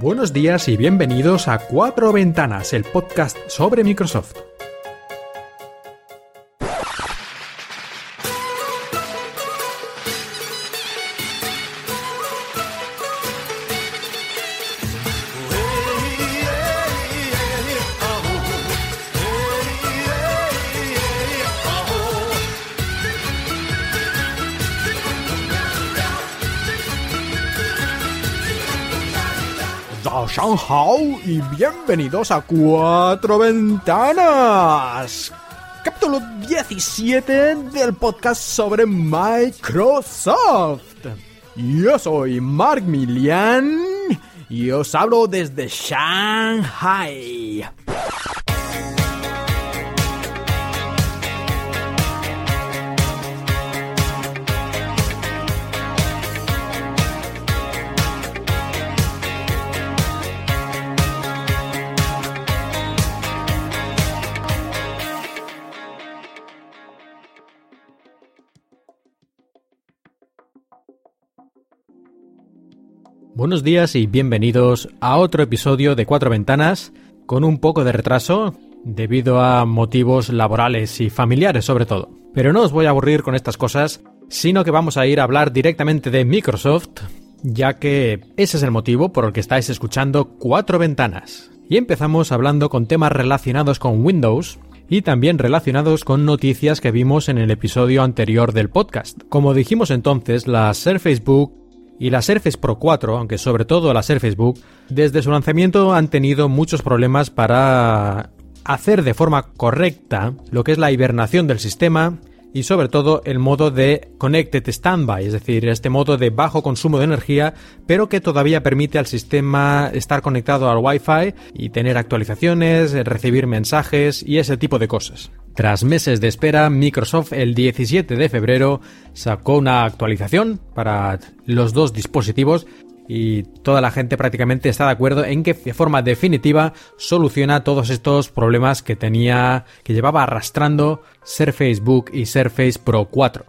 Buenos días y bienvenidos a Cuatro Ventanas, el podcast sobre Microsoft. Y bienvenidos a Cuatro Ventanas. Capítulo 17 del podcast sobre Microsoft. Yo soy Mark Milian y os hablo desde Shanghai. Buenos días y bienvenidos a otro episodio de Cuatro Ventanas con un poco de retraso debido a motivos laborales y familiares sobre todo. Pero no os voy a aburrir con estas cosas, sino que vamos a ir a hablar directamente de Microsoft, ya que ese es el motivo por el que estáis escuchando Cuatro Ventanas. Y empezamos hablando con temas relacionados con Windows, y también relacionados con noticias que vimos en el episodio anterior del podcast. Como dijimos entonces, la Surface Book y la Surface Pro 4, aunque sobre todo la Surface Book, desde su lanzamiento han tenido muchos problemas para hacer de forma correcta lo que es la hibernación del sistema y sobre todo el modo de Connected Standby, es decir, este modo de bajo consumo de energía, pero que todavía permite al sistema estar conectado al Wi-Fi y tener actualizaciones, recibir mensajes y ese tipo de cosas. Tras meses de espera, Microsoft el 17 de febrero sacó una actualización para los dos dispositivos y toda la gente prácticamente está de acuerdo en que de forma definitiva soluciona todos estos problemas que tenía que llevaba arrastrando Surface Book y Surface Pro 4.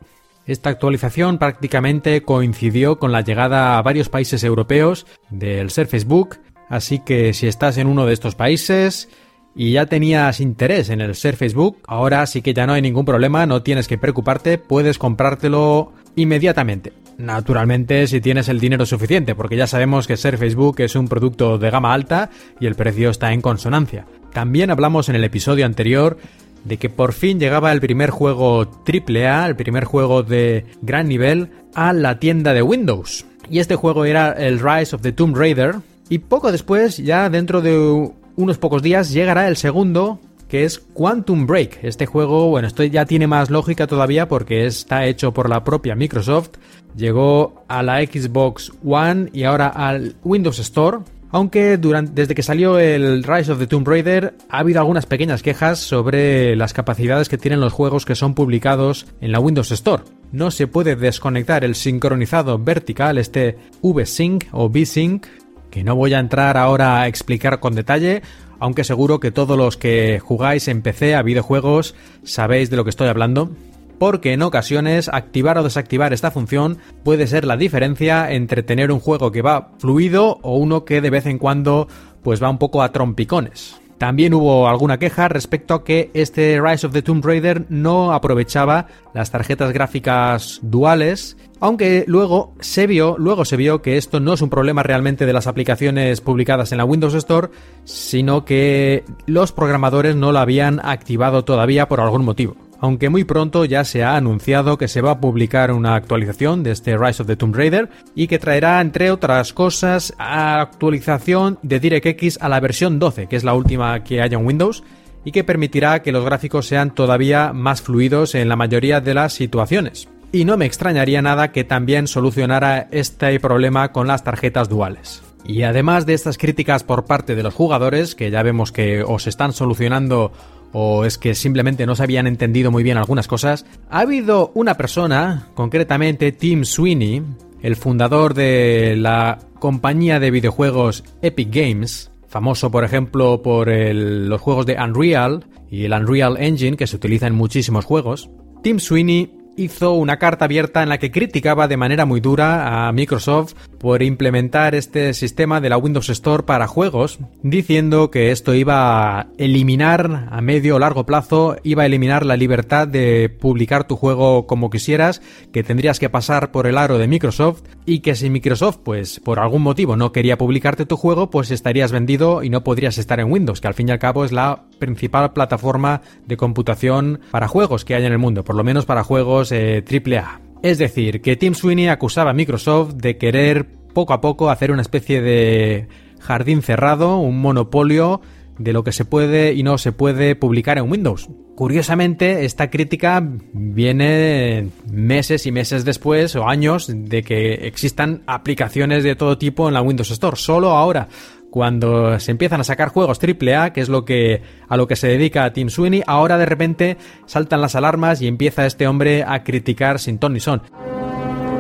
Esta actualización prácticamente coincidió con la llegada a varios países europeos del Surface Book, así que si estás en uno de estos países y ya tenías interés en el Surface Book, ahora sí que ya no hay ningún problema, no tienes que preocuparte, puedes comprártelo inmediatamente. Naturalmente si tienes el dinero suficiente, porque ya sabemos que Surface Book es un producto de gama alta y el precio está en consonancia. También hablamos en el episodio anterior de que por fin llegaba el primer juego AAA, el primer juego de gran nivel, a la tienda de Windows. Y este juego era el Rise of the Tomb Raider. Y poco después, ya dentro de unos pocos días, llegará el segundo que es Quantum Break. Este juego, bueno, esto ya tiene más lógica todavía porque está hecho por la propia Microsoft. Llegó a la Xbox One y ahora al Windows Store. Aunque durante, desde que salió el Rise of the Tomb Raider ha habido algunas pequeñas quejas sobre las capacidades que tienen los juegos que son publicados en la Windows Store. No se puede desconectar el sincronizado vertical, este V-Sync o V-Sync, que no voy a entrar ahora a explicar con detalle, aunque seguro que todos los que jugáis en PC a videojuegos sabéis de lo que estoy hablando, porque en ocasiones activar o desactivar esta función puede ser la diferencia entre tener un juego que va fluido o uno que de vez en cuando pues va un poco a trompicones. También hubo alguna queja respecto a que este Rise of the Tomb Raider no aprovechaba las tarjetas gráficas duales, aunque luego se vio, luego se vio que esto no es un problema realmente de las aplicaciones publicadas en la Windows Store, sino que los programadores no lo habían activado todavía por algún motivo aunque muy pronto ya se ha anunciado que se va a publicar una actualización de este Rise of the Tomb Raider y que traerá, entre otras cosas, actualización de DirectX a la versión 12, que es la última que haya en Windows, y que permitirá que los gráficos sean todavía más fluidos en la mayoría de las situaciones. Y no me extrañaría nada que también solucionara este problema con las tarjetas duales. Y además de estas críticas por parte de los jugadores, que ya vemos que os están solucionando o es que simplemente no se habían entendido muy bien algunas cosas, ha habido una persona, concretamente Tim Sweeney, el fundador de la compañía de videojuegos Epic Games, famoso por ejemplo por los juegos de Unreal y el Unreal Engine que se utiliza en muchísimos juegos, Tim Sweeney hizo una carta abierta en la que criticaba de manera muy dura a Microsoft por implementar este sistema de la Windows Store para juegos, diciendo que esto iba a eliminar a medio o largo plazo, iba a eliminar la libertad de publicar tu juego como quisieras, que tendrías que pasar por el aro de Microsoft y que si Microsoft pues por algún motivo no quería publicarte tu juego, pues estarías vendido y no podrías estar en Windows, que al fin y al cabo es la principal plataforma de computación para juegos que hay en el mundo, por lo menos para juegos eh, AAA. Es decir, que Tim Sweeney acusaba a Microsoft de querer poco a poco hacer una especie de jardín cerrado, un monopolio de lo que se puede y no se puede publicar en Windows. Curiosamente, esta crítica viene meses y meses después o años de que existan aplicaciones de todo tipo en la Windows Store. Solo ahora, cuando se empiezan a sacar juegos AAA, que es lo que a lo que se dedica Tim Sweeney, ahora de repente saltan las alarmas y empieza este hombre a criticar sin ton ni son.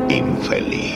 Infeliz.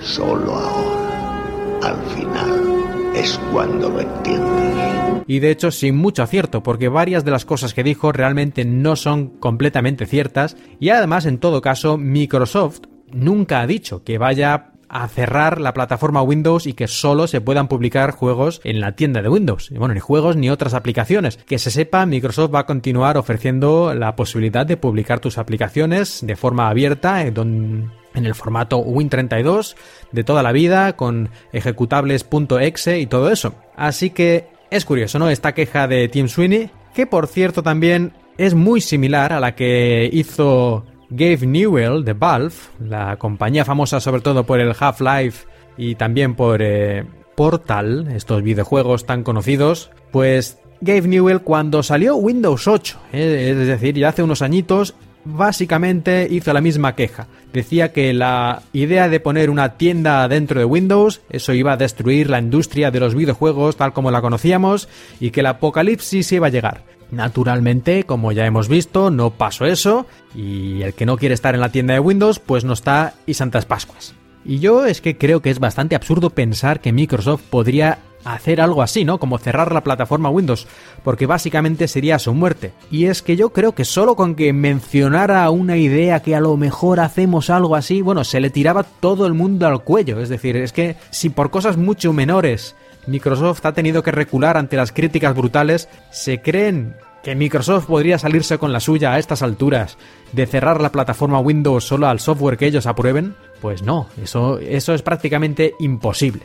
Solo ahora, al final, es cuando lo entiendes. Y de hecho sin mucho acierto, porque varias de las cosas que dijo realmente no son completamente ciertas y además en todo caso Microsoft nunca ha dicho que vaya a cerrar la plataforma Windows y que solo se puedan publicar juegos en la tienda de Windows. Bueno, ni juegos ni otras aplicaciones. Que se sepa, Microsoft va a continuar ofreciendo la posibilidad de publicar tus aplicaciones de forma abierta, eh, en el formato Win32 de toda la vida, con ejecutables.exe y todo eso. Así que es curioso, ¿no? Esta queja de Tim Sweeney, que por cierto también es muy similar a la que hizo Gabe Newell de Valve, la compañía famosa sobre todo por el Half-Life y también por eh, Portal, estos videojuegos tan conocidos, pues Gabe Newell cuando salió Windows 8, eh, es decir, ya hace unos añitos, básicamente hizo la misma queja. Decía que la idea de poner una tienda dentro de Windows, eso iba a destruir la industria de los videojuegos tal como la conocíamos y que el apocalipsis iba a llegar. Naturalmente, como ya hemos visto, no pasó eso y el que no quiere estar en la tienda de Windows, pues no está y Santas Pascuas. Y yo es que creo que es bastante absurdo pensar que Microsoft podría hacer algo así, ¿no? Como cerrar la plataforma Windows, porque básicamente sería su muerte. Y es que yo creo que solo con que mencionara una idea que a lo mejor hacemos algo así, bueno, se le tiraba todo el mundo al cuello. Es decir, es que si por cosas mucho menores Microsoft ha tenido que recular ante las críticas brutales, ¿se creen que Microsoft podría salirse con la suya a estas alturas de cerrar la plataforma Windows solo al software que ellos aprueben? Pues no, eso, eso es prácticamente imposible.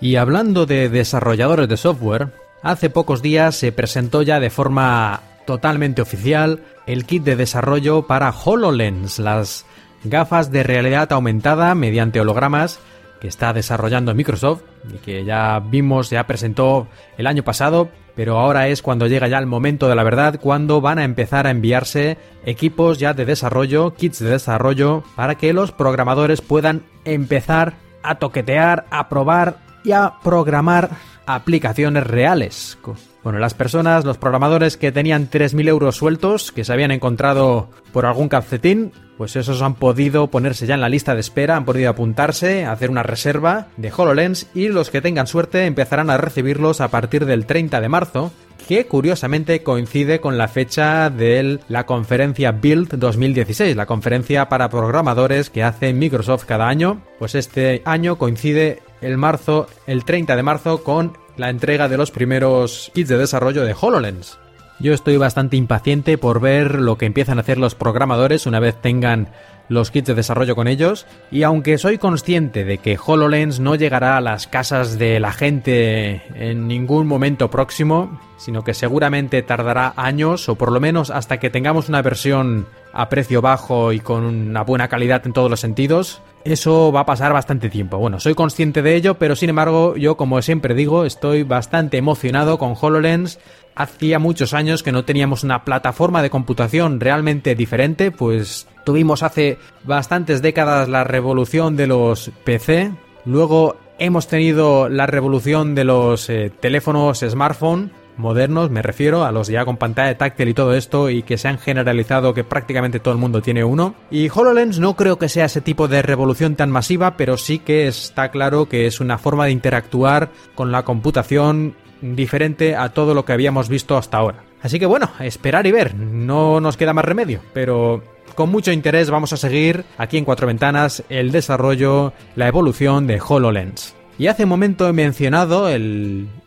Y hablando de desarrolladores de software, hace pocos días se presentó ya de forma totalmente oficial el kit de desarrollo para HoloLens, las gafas de realidad aumentada mediante hologramas que está desarrollando Microsoft y que ya vimos, ya presentó el año pasado, pero ahora es cuando llega ya el momento de la verdad, cuando van a empezar a enviarse equipos ya de desarrollo, kits de desarrollo, para que los programadores puedan empezar a toquetear, a probar y a programar aplicaciones reales. Bueno, las personas, los programadores que tenían 3.000 euros sueltos, que se habían encontrado por algún calcetín, pues esos han podido ponerse ya en la lista de espera, han podido apuntarse, hacer una reserva de HoloLens y los que tengan suerte empezarán a recibirlos a partir del 30 de marzo, que curiosamente coincide con la fecha de la conferencia Build 2016, la conferencia para programadores que hace Microsoft cada año. Pues este año coincide el marzo, el 30 de marzo con la entrega de los primeros kits de desarrollo de HoloLens. Yo estoy bastante impaciente por ver lo que empiezan a hacer los programadores una vez tengan los kits de desarrollo con ellos y aunque soy consciente de que HoloLens no llegará a las casas de la gente en ningún momento próximo, sino que seguramente tardará años o por lo menos hasta que tengamos una versión a precio bajo y con una buena calidad en todos los sentidos, eso va a pasar bastante tiempo. Bueno, soy consciente de ello, pero sin embargo, yo como siempre digo, estoy bastante emocionado con HoloLens. Hacía muchos años que no teníamos una plataforma de computación realmente diferente, pues tuvimos hace bastantes décadas la revolución de los PC, luego hemos tenido la revolución de los eh, teléfonos smartphone, modernos, me refiero a los ya con pantalla táctil y todo esto y que se han generalizado que prácticamente todo el mundo tiene uno. Y HoloLens no creo que sea ese tipo de revolución tan masiva, pero sí que está claro que es una forma de interactuar con la computación diferente a todo lo que habíamos visto hasta ahora. Así que bueno, esperar y ver, no nos queda más remedio, pero con mucho interés vamos a seguir aquí en Cuatro Ventanas el desarrollo, la evolución de HoloLens. Y hace un momento he mencionado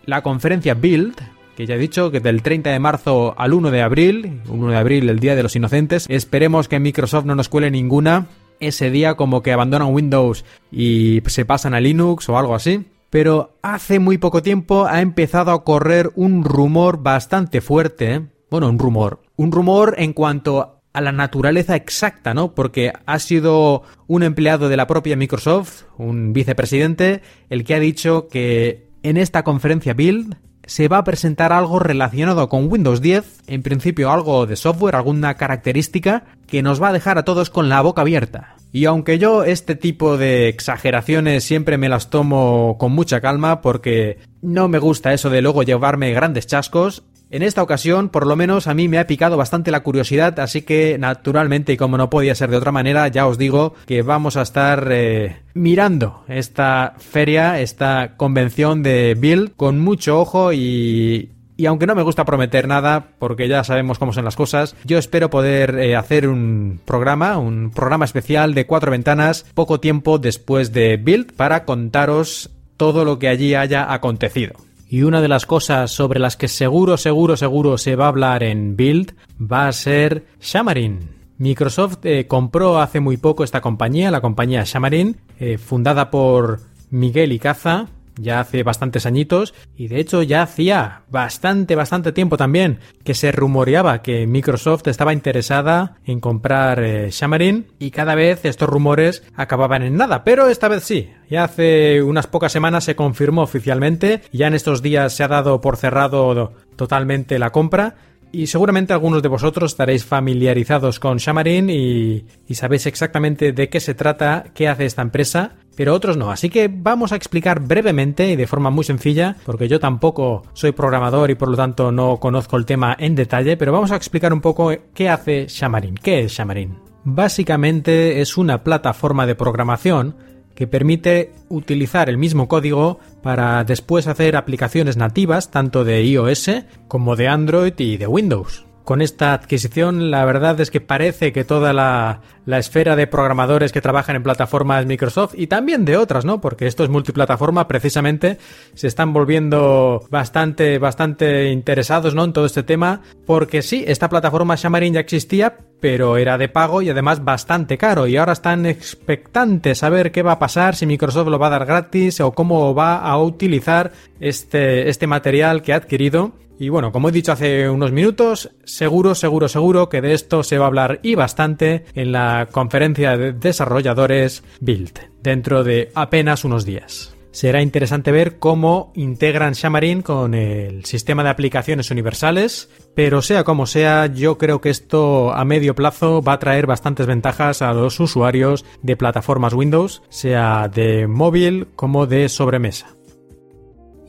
la conferencia Build, que ya he dicho que del 30 de marzo al 1 de abril, 1 de abril el Día de los Inocentes, esperemos que Microsoft no nos cuele ninguna ese día como que abandonan Windows y se pasan a Linux o algo así. Pero hace muy poco tiempo ha empezado a correr un rumor bastante fuerte, bueno, un rumor, un rumor en cuanto a la naturaleza exacta, ¿no? Porque ha sido un empleado de la propia Microsoft, un vicepresidente, el que ha dicho que en esta conferencia Build se va a presentar algo relacionado con Windows 10, en principio algo de software, alguna característica que nos va a dejar a todos con la boca abierta. Y aunque yo este tipo de exageraciones siempre me las tomo con mucha calma porque no me gusta eso de luego llevarme grandes chascos, en esta ocasión, por lo menos a mí me ha picado bastante la curiosidad, así que naturalmente y como no podía ser de otra manera, ya os digo que vamos a estar eh, mirando esta feria, esta convención de Build con mucho ojo y, y aunque no me gusta prometer nada, porque ya sabemos cómo son las cosas, yo espero poder eh, hacer un programa, un programa especial de cuatro ventanas poco tiempo después de Build para contaros todo lo que allí haya acontecido. Y una de las cosas sobre las que seguro, seguro, seguro se va a hablar en Build va a ser Xamarin. Microsoft eh, compró hace muy poco esta compañía, la compañía Xamarin, eh, fundada por Miguel Icaza, ya hace bastantes añitos y de hecho ya hacía bastante, bastante tiempo también que se rumoreaba que Microsoft estaba interesada en comprar eh, Xamarin y cada vez estos rumores acababan en nada, pero esta vez sí. Ya hace unas pocas semanas se confirmó oficialmente, ya en estos días se ha dado por cerrado totalmente la compra y seguramente algunos de vosotros estaréis familiarizados con Xamarin y, y, sabéis exactamente de qué se trata, qué hace esta empresa, pero otros no. Así que vamos a explicar brevemente y de forma muy sencilla, porque yo tampoco soy programador y por lo tanto no conozco el tema en detalle, pero vamos a explicar un poco qué hace Xamarin. ¿Qué es Xamarin? Básicamente es una plataforma de programación que permite utilizar el mismo código para después hacer aplicaciones nativas tanto de iOS como de Android y de Windows con esta adquisición, la verdad es que parece que toda la, esfera de programadores que trabajan en plataformas Microsoft y también de otras, ¿no? Porque esto es multiplataforma, precisamente se están volviendo bastante, bastante interesados, ¿no? En todo este tema, porque sí, esta plataforma Xamarin ya existía, pero era de pago y además bastante caro y ahora están expectantes a ver qué va a pasar, si Microsoft lo va a dar gratis o cómo va a utilizar este, este material que ha adquirido y bueno, como he dicho hace unos minutos, seguro, seguro, seguro que de esto se va a hablar y bastante en la conferencia de desarrolladores Build, dentro de apenas unos días. Será interesante ver cómo integran Xamarin con el sistema de aplicaciones universales, pero sea como sea, yo creo que esto a medio plazo va a traer bastantes ventajas a los usuarios de plataformas Windows, sea de móvil como de sobremesa.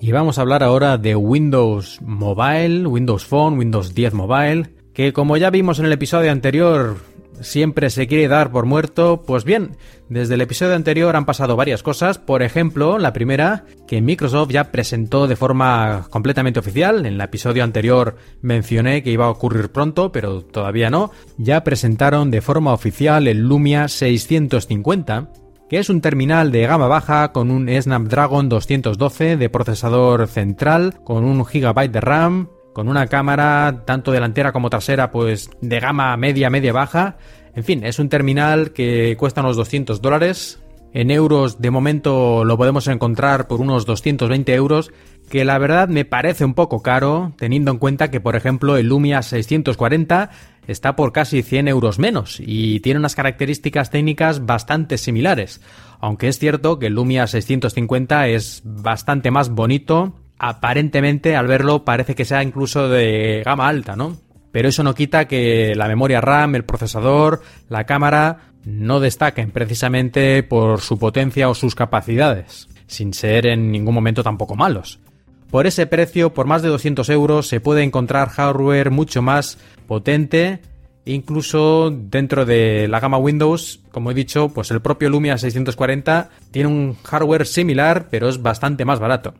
Y vamos a hablar ahora de Windows Mobile, Windows Phone, Windows 10 Mobile, que como ya vimos en el episodio anterior, siempre se quiere dar por muerto. Pues bien, desde el episodio anterior han pasado varias cosas. Por ejemplo, la primera, que Microsoft ya presentó de forma completamente oficial. En el episodio anterior mencioné que iba a ocurrir pronto, pero todavía no. Ya presentaron de forma oficial el Lumia 650 que es un terminal de gama baja con un Snapdragon 212 de procesador central, con un GB de RAM, con una cámara tanto delantera como trasera pues de gama media, media baja. En fin, es un terminal que cuesta unos 200 dólares. En euros de momento lo podemos encontrar por unos 220 euros, que la verdad me parece un poco caro, teniendo en cuenta que por ejemplo el Lumia 640 está por casi 100 euros menos y tiene unas características técnicas bastante similares. Aunque es cierto que el Lumia 650 es bastante más bonito, aparentemente al verlo parece que sea incluso de gama alta, ¿no? Pero eso no quita que la memoria RAM, el procesador, la cámara no destaquen precisamente por su potencia o sus capacidades, sin ser en ningún momento tampoco malos. Por ese precio, por más de 200 euros, se puede encontrar hardware mucho más potente, incluso dentro de la gama Windows, como he dicho, pues el propio Lumia 640 tiene un hardware similar, pero es bastante más barato.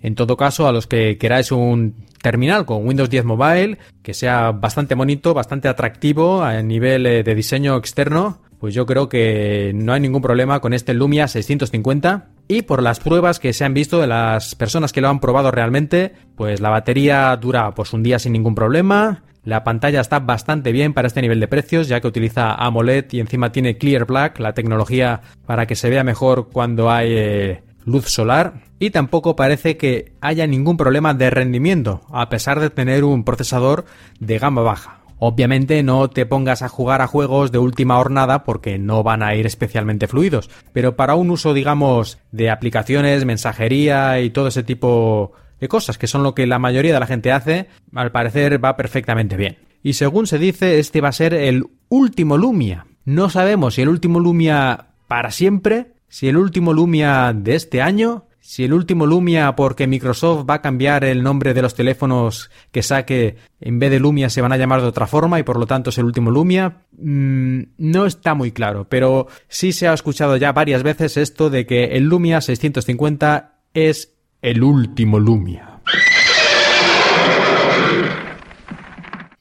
En todo caso, a los que queráis un terminal con Windows 10 Mobile que sea bastante bonito, bastante atractivo a nivel eh, de diseño externo, pues yo creo que no hay ningún problema con este Lumia 650 y por las pruebas que se han visto de las personas que lo han probado realmente, pues la batería dura pues un día sin ningún problema, la pantalla está bastante bien para este nivel de precios, ya que utiliza AMOLED y encima tiene Clear Black, la tecnología para que se vea mejor cuando hay eh, luz solar. Y tampoco parece que haya ningún problema de rendimiento, a pesar de tener un procesador de gama baja. Obviamente no te pongas a jugar a juegos de última hornada porque no van a ir especialmente fluidos, pero para un uso digamos de aplicaciones, mensajería y todo ese tipo de cosas, que son lo que la mayoría de la gente hace, al parecer va perfectamente bien. Y según se dice, este va a ser el último Lumia. No sabemos si el último Lumia para siempre, si el último Lumia de este año, si el último Lumia porque Microsoft va a cambiar el nombre de los teléfonos que saque, en vez de Lumia se van a llamar de otra forma y por lo tanto es el último Lumia, mm, no está muy claro, pero sí se ha escuchado ya varias veces esto de que el Lumia 650 es el último Lumia.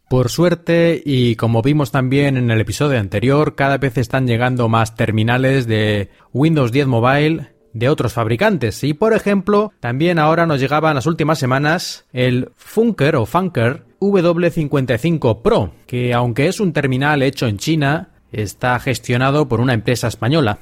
Por suerte, y como vimos también en el episodio anterior, cada vez están llegando más terminales de Windows 10 Mobile de otros fabricantes. Y por ejemplo, también ahora nos llegaba en las últimas semanas el Funker o Funker W55 Pro, que aunque es un terminal hecho en China, está gestionado por una empresa española.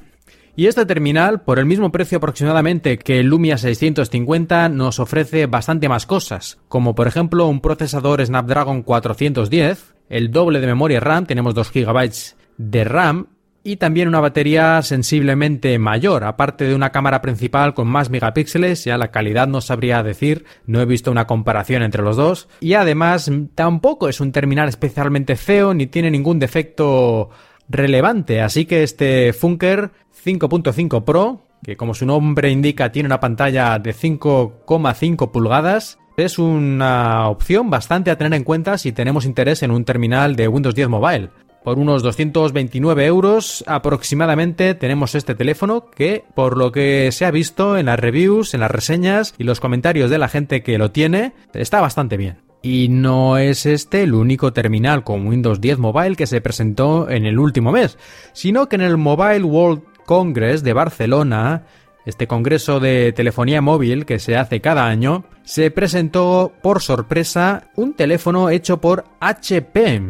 Y este terminal, por el mismo precio aproximadamente que el Lumia 650, nos ofrece bastante más cosas, como por ejemplo un procesador Snapdragon 410, el doble de memoria RAM, tenemos 2 GB de RAM, y también una batería sensiblemente mayor, aparte de una cámara principal con más megapíxeles, ya la calidad no sabría decir, no he visto una comparación entre los dos, y además tampoco es un terminal especialmente feo ni tiene ningún defecto relevante, así que este Funker 5.5 Pro, que como su nombre indica tiene una pantalla de 5,5 pulgadas, es una opción bastante a tener en cuenta si tenemos interés en un terminal de Windows 10 Mobile. Por unos 229 euros aproximadamente tenemos este teléfono que, por lo que se ha visto en las reviews, en las reseñas y los comentarios de la gente que lo tiene, está bastante bien. Y no es este el único terminal con Windows 10 Mobile que se presentó en el último mes, sino que en el Mobile World Congress de Barcelona, este congreso de telefonía móvil que se hace cada año, se presentó por sorpresa un teléfono hecho por HP.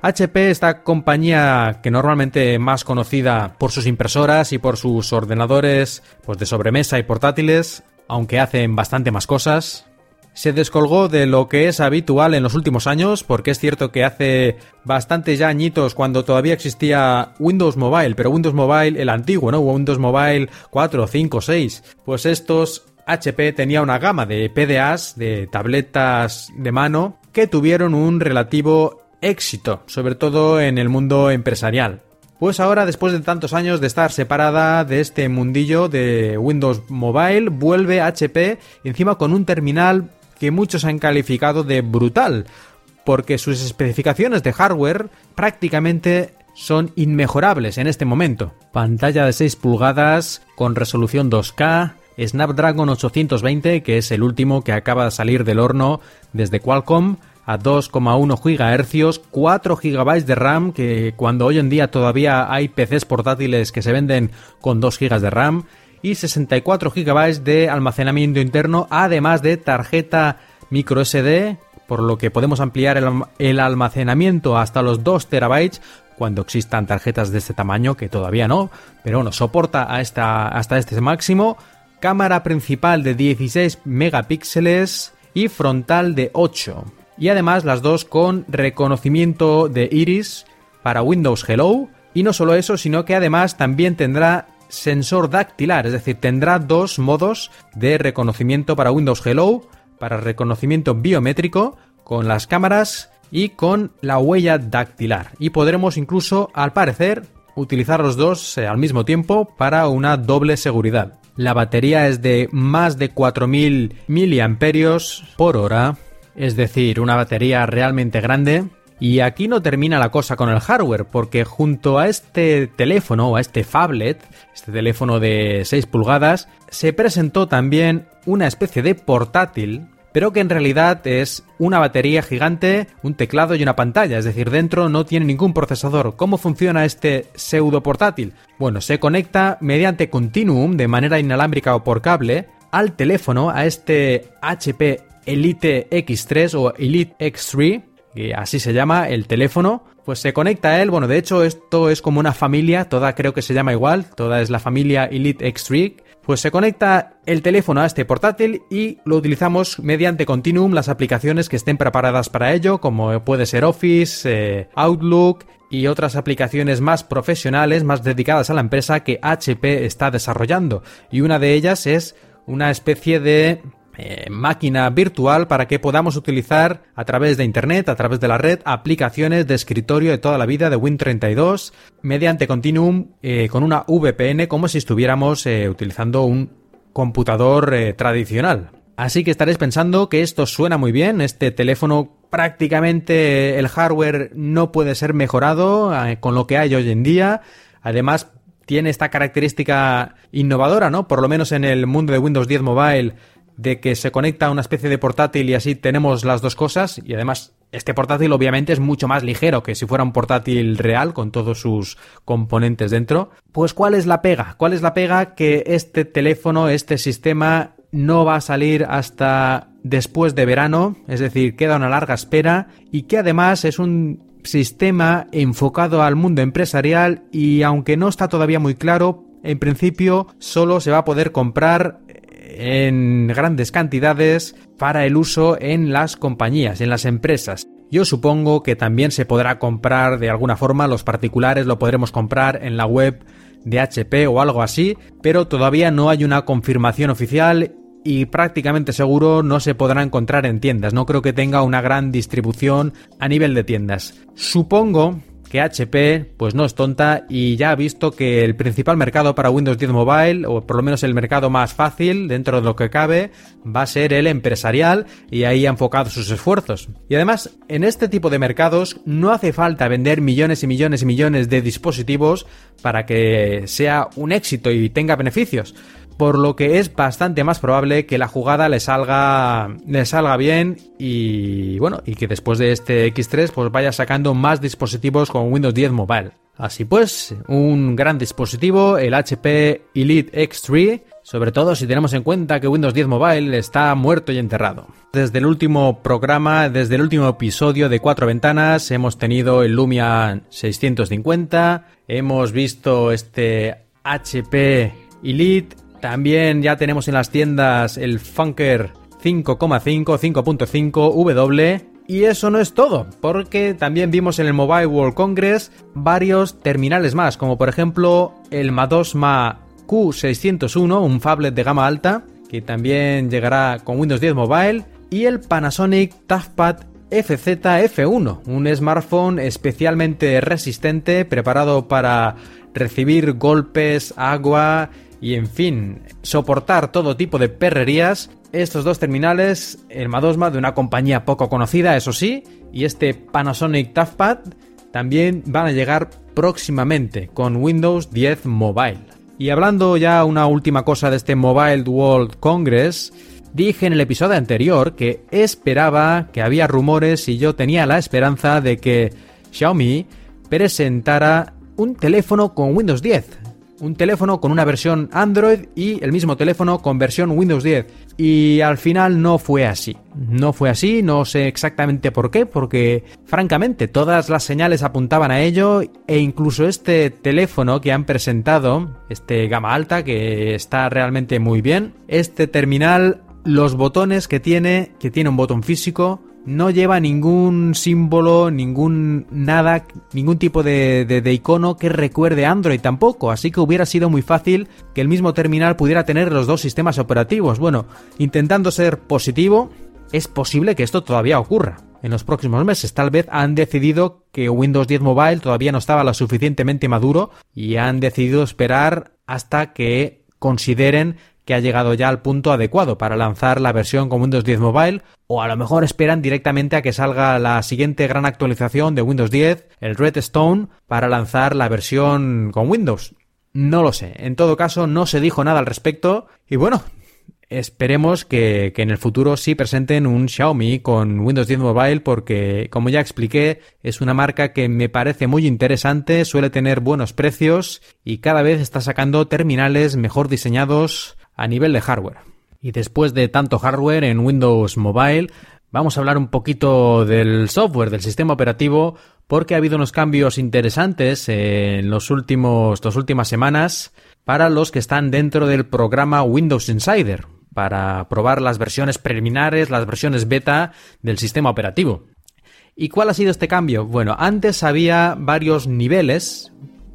HP, esta compañía que normalmente más conocida por sus impresoras y por sus ordenadores pues de sobremesa y portátiles, aunque hacen bastante más cosas, se descolgó de lo que es habitual en los últimos años, porque es cierto que hace bastantes ya añitos cuando todavía existía Windows Mobile, pero Windows Mobile el antiguo, ¿no? Windows Mobile 4, 5, 6. Pues estos HP tenía una gama de PDAs, de tabletas de mano, que tuvieron un relativo éxito, sobre todo en el mundo empresarial. Pues ahora, después de tantos años de estar separada de este mundillo de Windows Mobile, vuelve HP encima con un terminal que muchos han calificado de brutal, porque sus especificaciones de hardware prácticamente son inmejorables en este momento. Pantalla de 6 pulgadas con resolución 2K, Snapdragon 820, que es el último que acaba de salir del horno desde Qualcomm, a 2,1 GHz, 4 GB de RAM, que cuando hoy en día todavía hay PCs portátiles que se venden con 2 GB de RAM, y 64 GB de almacenamiento interno, además de tarjeta micro SD, por lo que podemos ampliar el, almacenamiento hasta los 2 TB cuando existan tarjetas de este tamaño, que todavía no, pero bueno, soporta hasta este máximo. Cámara principal de 16 megapíxeles y frontal de 8. Y además las dos con reconocimiento de iris para Windows Hello. Y no solo eso, sino que además también tendrá sensor dactilar, es decir, tendrá dos modos de reconocimiento para Windows Hello, para reconocimiento biométrico, con las cámaras y con la huella dactilar. Y podremos incluso, al parecer, utilizar los dos eh, al mismo tiempo para una doble seguridad. La batería es de más de 4000 miliamperios por hora, es decir, una batería realmente grande y aquí no termina la cosa con el hardware, porque junto a este teléfono o a este phablet, este teléfono de 6 pulgadas, se presentó también una especie de portátil, pero que en realidad es una batería gigante, un teclado y una pantalla, es decir, dentro no tiene ningún procesador. ¿Cómo funciona este pseudo portátil? Bueno, se conecta mediante Continuum de manera inalámbrica o por cable al teléfono, a este HP Elite X3 o Elite X3, que así se llama el teléfono, pues se conecta a él. Bueno, de hecho, esto es como una familia, toda creo que se llama igual, toda es la familia Elite X3. Pues se conecta el teléfono a este portátil y lo utilizamos mediante Continuum las aplicaciones que estén preparadas para ello, como puede ser Office, eh, Outlook y otras aplicaciones más profesionales, más dedicadas a la empresa que HP está desarrollando. Y una de ellas es una especie de eh, máquina virtual para que podamos utilizar a través de Internet, a través de la red, aplicaciones de escritorio de toda la vida de Win32 mediante Continuum eh, con una VPN como si estuviéramos eh, utilizando un computador tradicional. Así que estaréis pensando que esto suena muy bien, este teléfono prácticamente el hardware no puede ser mejorado con lo que hay hoy en día. Además, tiene esta característica innovadora, ¿no? Por lo menos en el mundo de Windows 10 Mobile de que se conecta a una especie de portátil y así tenemos las dos cosas y además este portátil obviamente es mucho más ligero que si fuera un portátil real con todos sus componentes dentro. Pues ¿cuál es la pega? ¿Cuál es la pega que este teléfono, este sistema no va a salir hasta después de verano, es decir, queda una larga espera y que además es un sistema enfocado al mundo empresarial y aunque no está todavía muy claro, en principio solo se va a poder comprar en grandes cantidades para el uso en las compañías, en las empresas. Yo supongo que también se podrá comprar de alguna forma, los particulares lo podremos comprar en la web de HP o algo así, pero todavía no hay una confirmación oficial y prácticamente seguro no se podrá encontrar en tiendas. No creo que tenga una gran distribución a nivel de tiendas. Supongo que HP pues no es tonta y ya ha visto que el principal mercado para Windows 10 Mobile, o por lo menos el mercado más fácil dentro de lo que cabe, va a ser el empresarial y ahí ha enfocado sus esfuerzos. Y además, en este tipo de mercados no hace falta vender millones y millones y millones de dispositivos para que sea un éxito y tenga beneficios por lo que es bastante más probable que la jugada le salga le salga bien y bueno, y que después de este X3 pues vaya sacando más dispositivos con Windows 10 Mobile. Así pues, un gran dispositivo, el HP Elite X3, sobre todo si tenemos en cuenta que Windows 10 Mobile está muerto y enterrado. Desde el último programa, desde el último episodio de Cuatro Ventanas, hemos tenido el Lumia 650, hemos visto este HP Elite, también ya tenemos en las tiendas el Funker 5,5, 5.5 W. Y eso no es todo, porque también vimos en el Mobile World Congress varios terminales más, como por ejemplo el Madosma Q601, un phablet de gama alta, que también llegará con Windows 10 Mobile, y el Panasonic ToughPad FZ-F1, un smartphone especialmente resistente, preparado para recibir golpes, agua y en fin, soportar todo tipo de perrerías. Estos dos terminales, el Madosma de una compañía poco conocida, eso sí, y este Panasonic ToughPad también van a llegar próximamente con Windows 10 Mobile. Y hablando ya una última cosa de este Mobile World Congress, dije en el episodio anterior que esperaba, que había rumores y yo tenía la esperanza de que Xiaomi presentara un teléfono con Windows 10 un teléfono con una versión Android y el mismo teléfono con versión Windows 10. Y al final no fue así. No fue así, no sé exactamente por qué, porque francamente todas las señales apuntaban a ello e incluso este teléfono que han presentado, este gama alta que está realmente muy bien, este terminal, los botones que tiene, que tiene un botón físico, no lleva ningún símbolo, ningún nada, ningún tipo de, de, icono que recuerde Android tampoco, así que hubiera sido muy fácil que el mismo terminal pudiera tener los dos sistemas operativos. Bueno, intentando ser positivo, es posible que esto todavía ocurra. En los próximos meses tal vez han decidido que Windows 10 Mobile todavía no estaba lo suficientemente maduro y han decidido esperar hasta que consideren que ha llegado ya al punto adecuado para lanzar la versión con Windows 10 Mobile o a lo mejor esperan directamente a que salga la siguiente gran actualización de Windows 10, el Redstone, para lanzar la versión con Windows. No lo sé, en todo caso no se dijo nada al respecto y bueno, esperemos que, en el futuro sí presenten un Xiaomi con Windows 10 Mobile porque, como ya expliqué, es una marca que me parece muy interesante, suele tener buenos precios y cada vez está sacando terminales mejor diseñados a nivel de hardware. Y después de tanto hardware en Windows Mobile, vamos a hablar un poquito del software, del sistema operativo, porque ha habido unos cambios interesantes en los últimos, las últimas semanas para los que están dentro del programa Windows Insider, para probar las versiones preliminares, las versiones beta del sistema operativo. ¿Y cuál ha sido este cambio? Bueno, antes había varios niveles.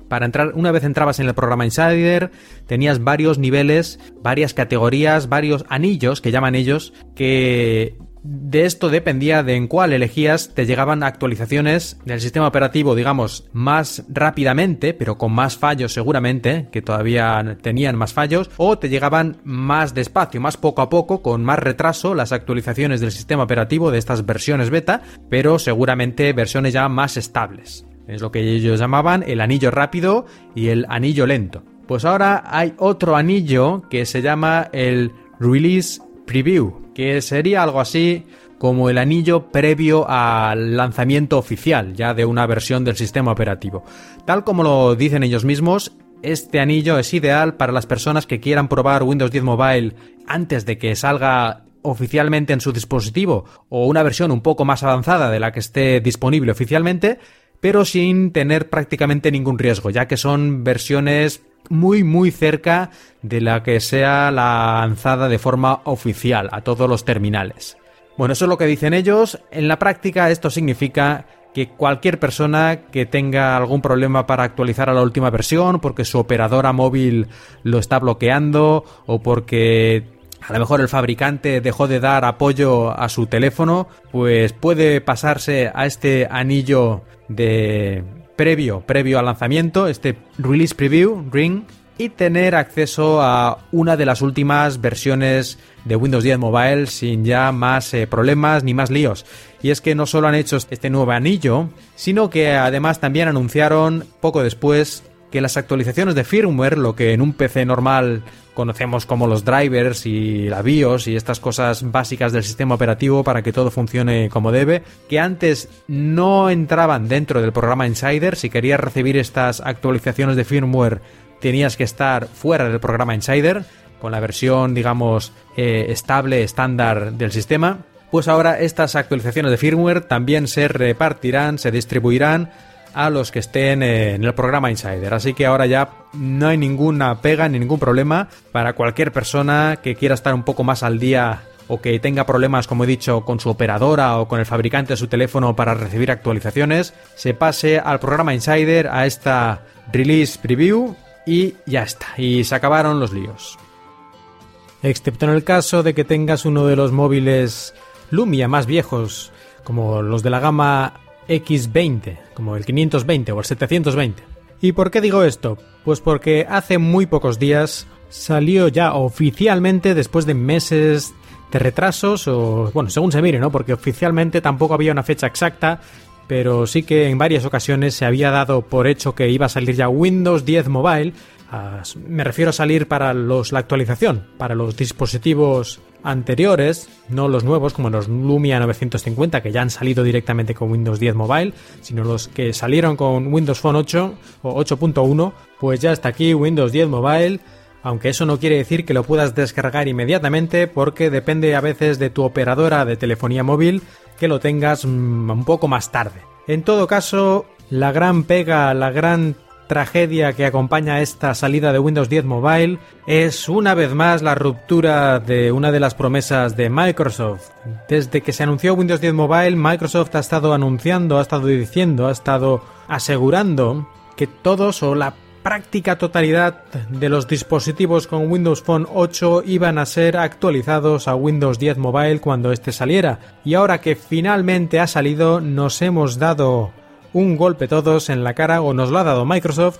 Para entrar, una vez entrabas en el programa Insider, tenías varios niveles, varias categorías, varios anillos que llaman ellos, que de esto dependía de en cuál elegías, te llegaban actualizaciones del sistema operativo, digamos, más rápidamente, pero con más fallos seguramente, que todavía tenían más fallos, o te llegaban más despacio, más poco a poco, con más retraso, las actualizaciones del sistema operativo de estas versiones beta, pero seguramente versiones ya más estables. Es lo que ellos llamaban el anillo rápido y el anillo lento. Pues ahora hay otro anillo que se llama el Release Preview que sería algo así como el anillo previo al lanzamiento oficial ya de una versión del sistema operativo. Tal como lo dicen ellos mismos, este anillo es ideal para las personas que quieran probar Windows 10 Mobile antes de que salga oficialmente en su dispositivo o una versión un poco más avanzada de la que esté disponible oficialmente, pero sin tener prácticamente ningún riesgo, ya que son versiones muy muy cerca de la que sea lanzada de forma oficial a todos los terminales. Bueno, eso es lo que dicen ellos. En la práctica esto significa que cualquier persona que tenga algún problema para actualizar a la última versión porque su operadora móvil lo está bloqueando o porque a lo mejor el fabricante dejó de dar apoyo a su teléfono, pues puede pasarse a este anillo de previo, previo al lanzamiento, este Release Preview, Ring, y tener acceso a una de las últimas versiones de Windows 10 Mobile sin ya más eh, problemas ni más líos. Y es que no solo han hecho este nuevo anillo, sino que además también anunciaron poco después que las actualizaciones de firmware, lo que en un PC normal conocemos como los drivers y la BIOS y estas cosas básicas del sistema operativo para que todo funcione como debe, que antes no entraban dentro del programa Insider. Si querías recibir estas actualizaciones de firmware tenías que estar fuera del programa Insider, con la versión, digamos, eh, estable, estándar del sistema. Pues ahora estas actualizaciones de firmware también se repartirán, se distribuirán a los que estén en el programa Insider. Así que ahora ya no hay ninguna pega ni ningún problema para cualquier persona que quiera estar un poco más al día o que tenga problemas, como he dicho, con su operadora o con el fabricante de su teléfono para recibir actualizaciones, se pase al programa Insider, a esta release preview y ya está. Y se acabaron los líos. Excepto en el caso de que tengas uno de los móviles Lumia más viejos, como los de la gama X20, como el 520 o el 720. ¿Y por qué digo esto? Pues porque hace muy pocos días salió ya oficialmente después de meses de retrasos o bueno, según se mire, ¿no? Porque oficialmente tampoco había una fecha exacta, pero sí que en varias ocasiones se había dado por hecho que iba a salir ya Windows 10 Mobile. me refiero a salir para los la actualización, para los dispositivos anteriores, no los nuevos como los Lumia 950 que ya han salido directamente con Windows 10 Mobile, sino los que salieron con Windows Phone 8 o 8.1, pues ya está aquí Windows 10 Mobile, aunque eso no quiere decir que lo puedas descargar inmediatamente porque depende a veces de tu operadora de telefonía móvil que lo tengas mm, un poco más tarde. En todo caso, la gran pega, la gran tragedia que acompaña esta salida de Windows 10 Mobile es una vez más la ruptura de una de las promesas de Microsoft. Desde que se anunció Windows 10 Mobile, Microsoft ha estado anunciando, ha estado diciendo, ha estado asegurando que todos o la práctica totalidad de los dispositivos con Windows Phone 8 iban a ser actualizados a Windows 10 Mobile cuando este saliera. Y ahora que finalmente ha salido, nos hemos dado un golpe todos en la cara o nos lo ha dado Microsoft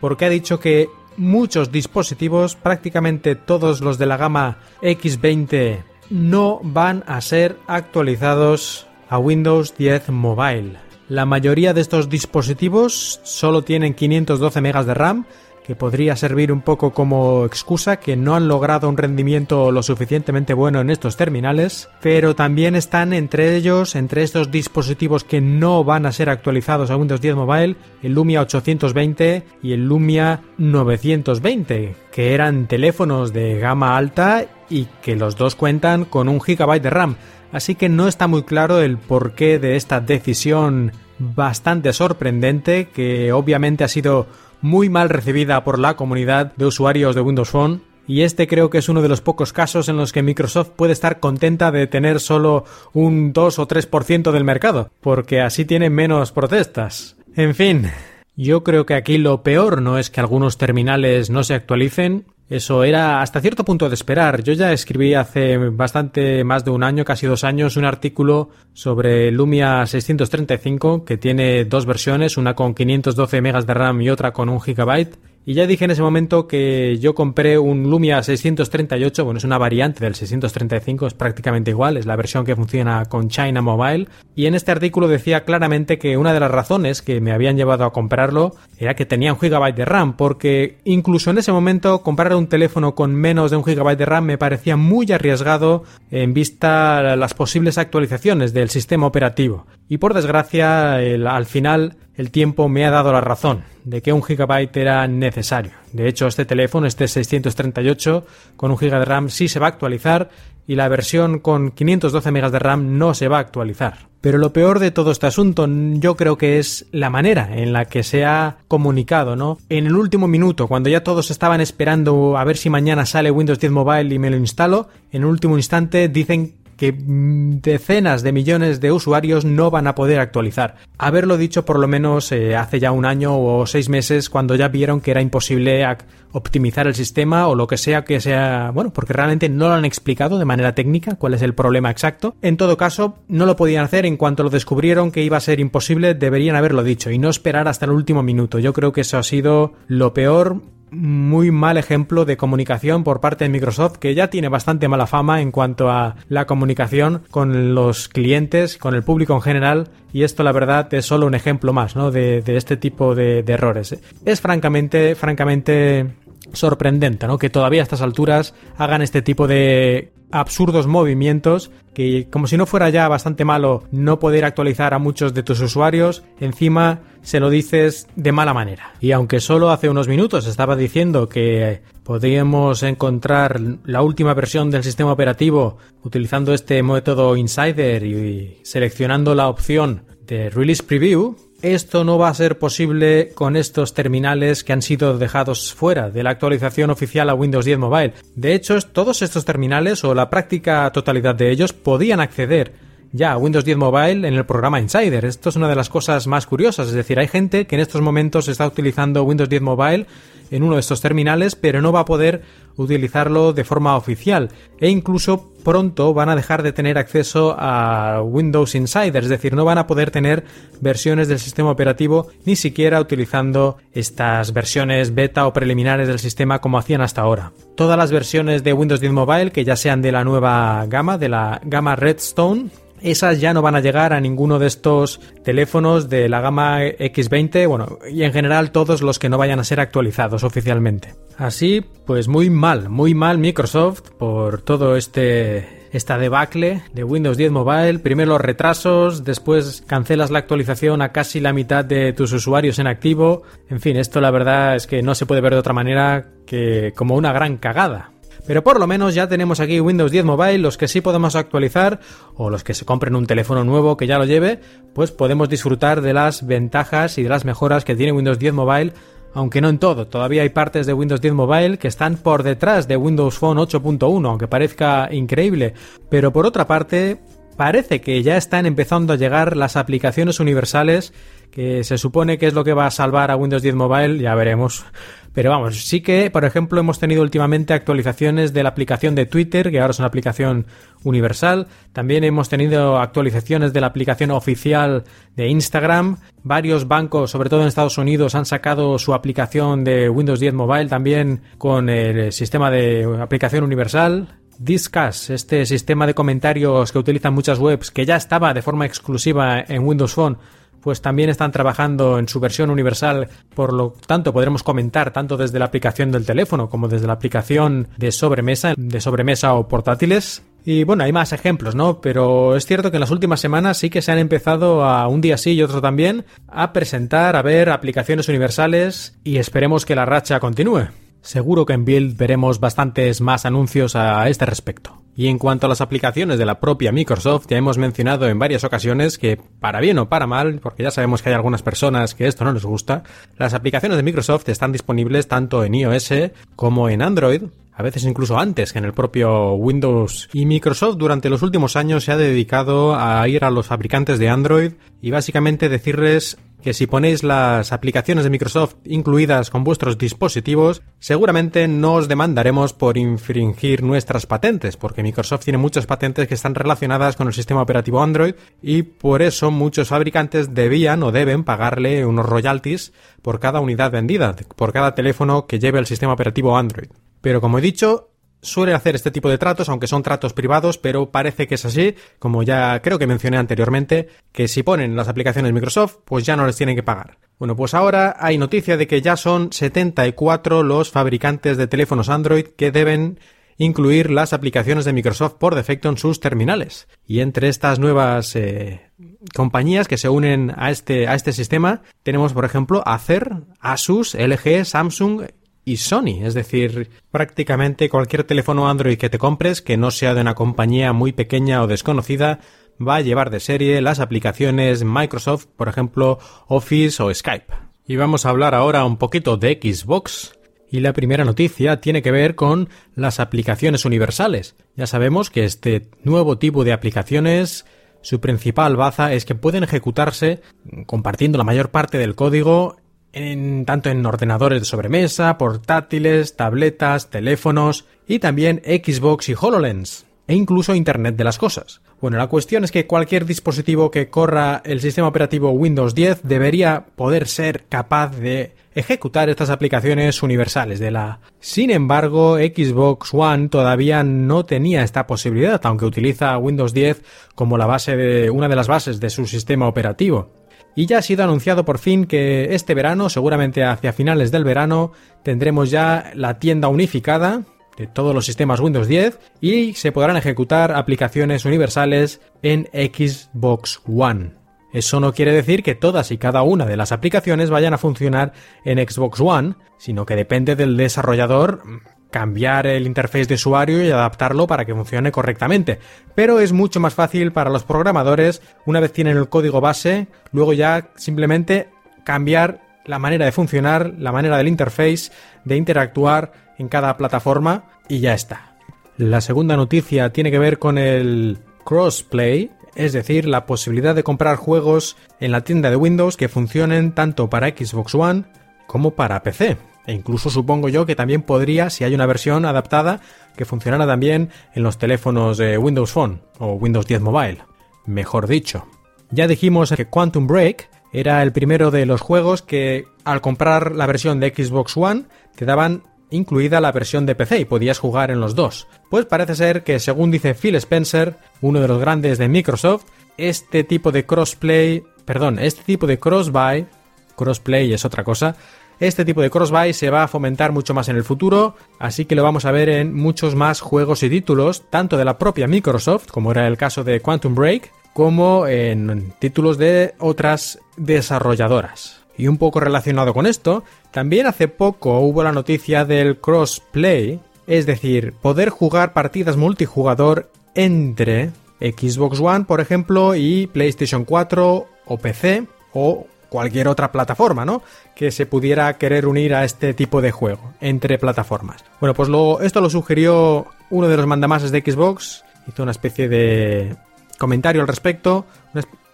porque ha dicho que muchos dispositivos, prácticamente todos los de la gama X20, no van a ser actualizados a Windows 10 Mobile. La mayoría de estos dispositivos solo tienen 512 MB de RAM que podría servir un poco como excusa que no han logrado un rendimiento lo suficientemente bueno en estos terminales, pero también están entre ellos, entre estos dispositivos que no van a ser actualizados a Windows 10 Mobile, el Lumia 820 y el Lumia 920, que eran teléfonos de gama alta y que los dos cuentan con un GB de RAM. Así que no está muy claro el porqué de esta decisión bastante sorprendente que obviamente ha sido muy mal recibida por la comunidad de usuarios de Windows Phone y este creo que es uno de los pocos casos en los que Microsoft puede estar contenta de tener solo un 2 o 3% del mercado, porque así tiene menos protestas. En fin, yo creo que aquí lo peor no es que algunos terminales no se actualicen, eso era hasta cierto punto de esperar. Yo ya escribí hace bastante más de un año, casi dos años, un artículo sobre Lumia 635 que tiene dos versiones, una con 512 MB de RAM y otra con un GB y ya dije en ese momento que yo compré un Lumia 638, bueno, es una variante del 635, es prácticamente igual, es la versión que funciona con China Mobile. Y en este artículo decía claramente que una de las razones que me habían llevado a comprarlo era que tenía un gigabyte de RAM, porque incluso en ese momento comprar un teléfono con menos de un gigabyte de RAM me parecía muy arriesgado en vista las posibles actualizaciones del sistema operativo. Y por desgracia, al final el tiempo me ha dado la razón de que un gigabyte era necesario. De hecho, este teléfono, este 638 con un giga de RAM sí se va a actualizar y la versión con 512 megas de RAM no se va a actualizar. Pero lo peor de todo este asunto yo creo que es la manera en la que se ha comunicado, ¿no? En el último minuto, cuando ya todos estaban esperando a ver si mañana sale Windows 10 Mobile y me lo instalo, en el último instante dicen que decenas de millones de usuarios no van a poder actualizar. Haberlo dicho por lo menos eh, hace ya un año o seis meses cuando ya vieron que era imposible optimizar el sistema o lo que sea que sea, bueno, porque realmente no lo han explicado de manera técnica cuál es el problema exacto. En todo caso, no lo podían hacer en cuanto lo descubrieron que iba a ser imposible, deberían haberlo dicho y no esperar hasta el último minuto. Yo creo que eso ha sido lo peor muy mal ejemplo de comunicación por parte de Microsoft, que ya tiene bastante mala fama en cuanto a la comunicación con los clientes, con el público en general, y esto la verdad es solo un ejemplo más ¿no? de, este tipo de, de errores. Es francamente, francamente sorprendente, ¿no? Que todavía a estas alturas hagan este tipo de absurdos movimientos que como si no fuera ya bastante malo no poder actualizar a muchos de tus usuarios, encima se lo dices de mala manera. Y aunque solo hace unos minutos estaba diciendo que podríamos encontrar la última versión del sistema operativo utilizando este método insider y seleccionando la opción de release preview, esto no va a ser posible con estos terminales que han sido dejados fuera de la actualización oficial a Windows 10 Mobile. De hecho, todos estos terminales o la práctica totalidad de ellos podían acceder ya a Windows 10 Mobile en el programa Insider. Esto es una de las cosas más curiosas, es decir, hay gente que en estos momentos está utilizando Windows 10 Mobile en uno de estos terminales, pero no va a poder utilizarlo de forma oficial e incluso pronto van a dejar de tener acceso a Windows Insider, es decir, no van a poder tener versiones del sistema operativo ni siquiera utilizando estas versiones beta o preliminares del sistema como hacían hasta ahora. Todas las versiones de Windows 10 Mobile que ya sean de la nueva gama, de la gama Redstone, esas ya no van a llegar a ninguno de estos teléfonos de la gama X20, bueno, y en general todos los que no vayan a ser actualizados oficialmente. Así, pues muy mal, muy mal Microsoft por todo este esta debacle de Windows 10 Mobile, primero los retrasos, después cancelas la actualización a casi la mitad de tus usuarios en activo. En fin, esto la verdad es que no se puede ver de otra manera que como una gran cagada. Pero por lo menos ya tenemos aquí Windows 10 Mobile, los que sí podemos actualizar o los que se compren un teléfono nuevo que ya lo lleve, pues podemos disfrutar de las ventajas y de las mejoras que tiene Windows 10 Mobile aunque no en todo, todavía hay partes de Windows 10 Mobile que están por detrás de Windows Phone 8.1, aunque parezca increíble. Pero por otra parte, parece que ya están empezando a llegar las aplicaciones universales que se supone que es lo que va a salvar a Windows 10 Mobile, ya veremos. Pero vamos, sí que, por ejemplo, hemos tenido últimamente actualizaciones de la aplicación de Twitter, que ahora es una aplicación universal. También hemos tenido actualizaciones de la aplicación oficial de Instagram. Varios bancos, sobre todo en Estados Unidos, han sacado su aplicación de Windows 10 Mobile también con el sistema de aplicación universal. Discuss, este sistema de comentarios que utilizan muchas webs, que ya estaba de forma exclusiva en Windows Phone, pues también están trabajando en su versión universal, por lo tanto podremos comentar tanto desde la aplicación del teléfono como desde la aplicación de sobremesa, de sobremesa o portátiles. Y bueno, hay más ejemplos, ¿no? Pero es cierto que en las últimas semanas sí que se han empezado a un día sí y otro también a presentar, a ver aplicaciones universales y esperemos que la racha continúe. Seguro que en Build veremos bastantes más anuncios a este respecto. Y en cuanto a las aplicaciones de la propia Microsoft, ya hemos mencionado en varias ocasiones que, para bien o para mal, porque ya sabemos que hay algunas personas que esto no les gusta, las aplicaciones de Microsoft están disponibles tanto en iOS como en Android, a veces incluso antes que en el propio Windows. Y Microsoft durante los últimos años se ha dedicado a ir a los fabricantes de Android y básicamente decirles que si ponéis las aplicaciones de Microsoft incluidas con vuestros dispositivos, seguramente no os demandaremos por infringir nuestras patentes, porque Microsoft tiene muchas patentes que están relacionadas con el sistema operativo Android y por eso muchos fabricantes debían o deben pagarle unos royalties por cada unidad vendida, por cada teléfono que lleve el sistema operativo Android. Pero como he dicho, suele hacer este tipo de tratos, aunque son tratos privados, pero parece que es así, como ya creo que mencioné anteriormente, que si ponen las aplicaciones Microsoft, pues ya no les tienen que pagar. Bueno, pues ahora hay noticia de que ya son 74 los fabricantes de teléfonos Android que deben incluir las aplicaciones de Microsoft por defecto en sus terminales. Y entre estas nuevas eh, compañías que se unen a este, a este sistema tenemos, por ejemplo, Acer, Asus, LG, Samsung, y Sony, es decir, prácticamente cualquier teléfono Android que te compres que no sea de una compañía muy pequeña o desconocida va a llevar de serie las aplicaciones Microsoft, por ejemplo, Office o Skype. Y vamos a hablar ahora un poquito de Xbox. Y la primera noticia tiene que ver con las aplicaciones universales. Ya sabemos que este nuevo tipo de aplicaciones su principal baza es que pueden ejecutarse compartiendo la mayor parte del código en, tanto en ordenadores de sobremesa, portátiles, tabletas, teléfonos y también Xbox y HoloLens e incluso Internet de las cosas. Bueno, la cuestión es que cualquier dispositivo que corra el sistema operativo Windows 10 debería poder ser capaz de ejecutar estas aplicaciones universales de la. Sin embargo, Xbox One todavía no tenía esta posibilidad, aunque utiliza Windows 10 como la base de una de las bases de su sistema operativo. Y ya ha sido anunciado por fin que este verano, seguramente hacia finales del verano, tendremos ya la tienda unificada de todos los sistemas Windows 10 y se podrán ejecutar aplicaciones universales en Xbox One. Eso no quiere decir que todas y cada una de las aplicaciones vayan a funcionar en Xbox One, sino que depende del desarrollador cambiar el interface de usuario y adaptarlo para que funcione correctamente. Pero es mucho más fácil para los programadores, una vez tienen el código base, luego ya simplemente cambiar la manera de funcionar, la manera del interface, de interactuar en cada plataforma y ya está. La segunda noticia tiene que ver con el crossplay, es decir, la posibilidad de comprar juegos en la tienda de Windows que funcionen tanto para Xbox One como para PC. E incluso supongo yo que también podría, si hay una versión adaptada, que funcionara también en los teléfonos de Windows Phone o Windows 10 Mobile. Mejor dicho. Ya dijimos que Quantum Break era el primero de los juegos que al comprar la versión de Xbox One te daban incluida la versión de PC y podías jugar en los dos. Pues parece ser que según dice Phil Spencer, uno de los grandes de Microsoft, este tipo de crossplay, perdón, este tipo de crossbuy, crossplay es otra cosa, este tipo de crossbuy se va a fomentar mucho más en el futuro, así que lo vamos a ver en muchos más juegos y títulos, tanto de la propia Microsoft, como era el caso de Quantum Break, como en títulos de otras desarrolladoras. Y un poco relacionado con esto, también hace poco hubo la noticia del crossplay, es decir, poder jugar partidas multijugador entre Xbox One, por ejemplo, y PlayStation 4 o PC o cualquier otra plataforma, ¿no? Que se pudiera querer unir a este tipo de juego entre plataformas. Bueno, pues lo, esto lo sugirió uno de los mandamases de Xbox, hizo una especie de comentario al respecto,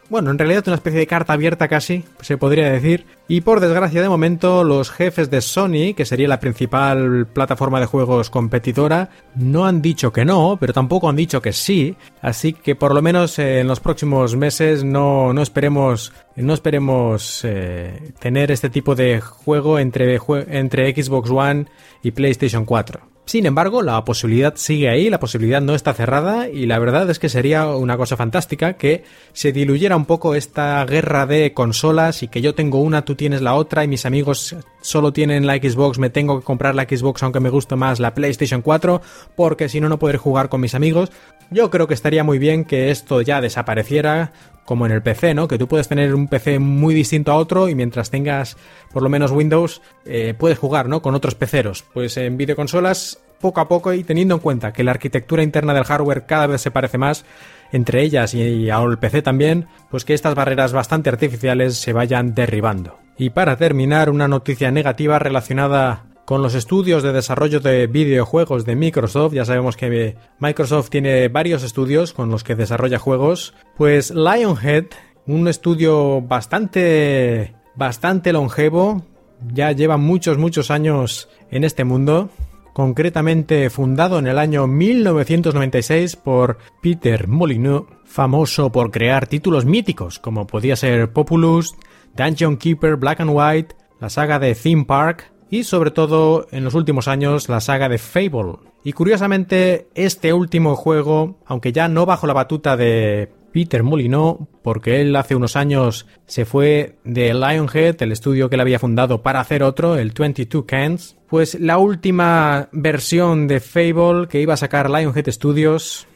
bueno, en realidad una especie de carta abierta casi, se podría decir. Y por desgracia de momento, los jefes de Sony, que sería la principal plataforma de juegos competidora, no han dicho que no, pero tampoco han dicho que sí. Así que por lo menos eh, en los próximos meses no, no esperemos, no esperemos eh, tener este tipo de juego entre, entre Xbox One y PlayStation 4. Sin embargo, la posibilidad sigue ahí, la posibilidad no está cerrada y la verdad es que sería una cosa fantástica que se diluyera un poco esta guerra de consolas y que yo tengo una, tú tienes la otra y mis amigos solo tienen la Xbox, me tengo que comprar la Xbox aunque me guste más la PlayStation 4 porque si no no podré jugar con mis amigos. Yo creo que estaría muy bien que esto ya desapareciera, como en el PC, ¿no? Que tú puedes tener un PC muy distinto a otro y mientras tengas por lo menos Windows eh, puedes jugar, ¿no? Con otros peceros. Pues en videoconsolas poco a poco y teniendo en cuenta que la arquitectura interna del hardware cada vez se parece más entre ellas y el PC también, pues que estas barreras bastante artificiales se vayan derribando. Y para terminar, una noticia negativa relacionada con los estudios de desarrollo de videojuegos de Microsoft, ya sabemos que Microsoft tiene varios estudios con los que desarrolla juegos, pues Lionhead, un estudio bastante bastante longevo, ya lleva muchos muchos años en este mundo, concretamente fundado en el año 1996 por Peter Molyneux, famoso por crear títulos míticos como podía ser Populous, Dungeon Keeper, Black and White, la saga de Theme Park, y sobre todo en los últimos años la saga de Fable. Y curiosamente este último juego, aunque ya no bajo la batuta de Peter Molyneux, porque él hace unos años se fue de Lionhead, el estudio que él había fundado, para hacer otro, el 22 Cans, pues la última versión de Fable que iba a sacar Lionhead Studios,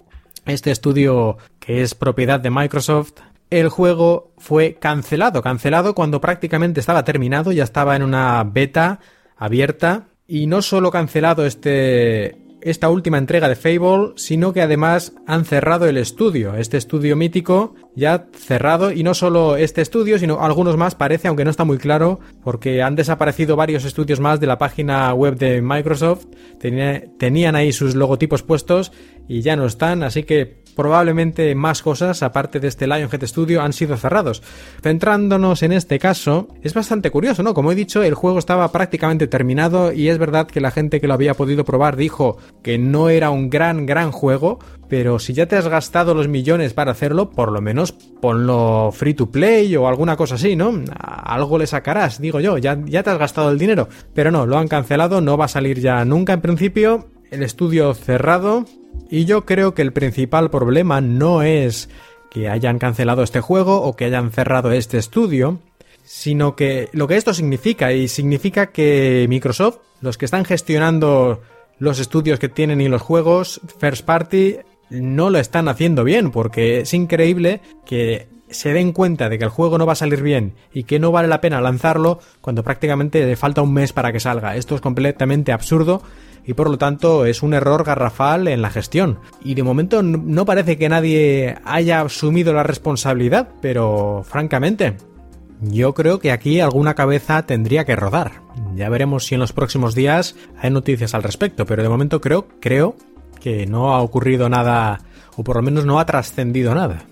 este estudio que es propiedad de Microsoft, el juego fue cancelado, cancelado cuando prácticamente estaba terminado, ya estaba en una beta abierta y no solo cancelado este esta última entrega de Fable, sino que además han cerrado el estudio, este estudio mítico ya cerrado y no solo este estudio, sino algunos más parece, aunque no está muy claro, porque han desaparecido varios estudios más de la página web de Microsoft, tenían ahí sus logotipos puestos y ya no están, así que probablemente más cosas, aparte de este Lionhead Studio, han sido cerrados. Centrándonos en este caso, es bastante curioso, ¿no? Como he dicho, el juego estaba prácticamente terminado y es verdad que la gente que lo había podido probar dijo que no era un gran, gran juego, pero si ya te has gastado los millones para hacerlo, por lo menos ponlo free to play o alguna cosa así, ¿no? Algo le sacarás, digo yo, ya, ya te has gastado el dinero. Pero no, lo han cancelado, no va a salir ya nunca en principio. El estudio cerrado, y yo creo que el principal problema no es que hayan cancelado este juego o que hayan cerrado este estudio, sino que lo que esto significa, y significa que Microsoft, los que están gestionando los estudios que tienen y los juegos first party, no lo están haciendo bien, porque es increíble que se den cuenta de que el juego no va a salir bien y que no vale la pena lanzarlo cuando prácticamente le falta un mes para que salga. Esto es completamente absurdo y por lo tanto es un error garrafal en la gestión. Y de momento no parece que nadie haya asumido la responsabilidad, pero francamente, yo creo que aquí alguna cabeza tendría que rodar. Ya veremos si en los próximos días hay noticias al respecto, pero de momento creo, creo que no ha ocurrido nada, o por lo menos no ha trascendido nada.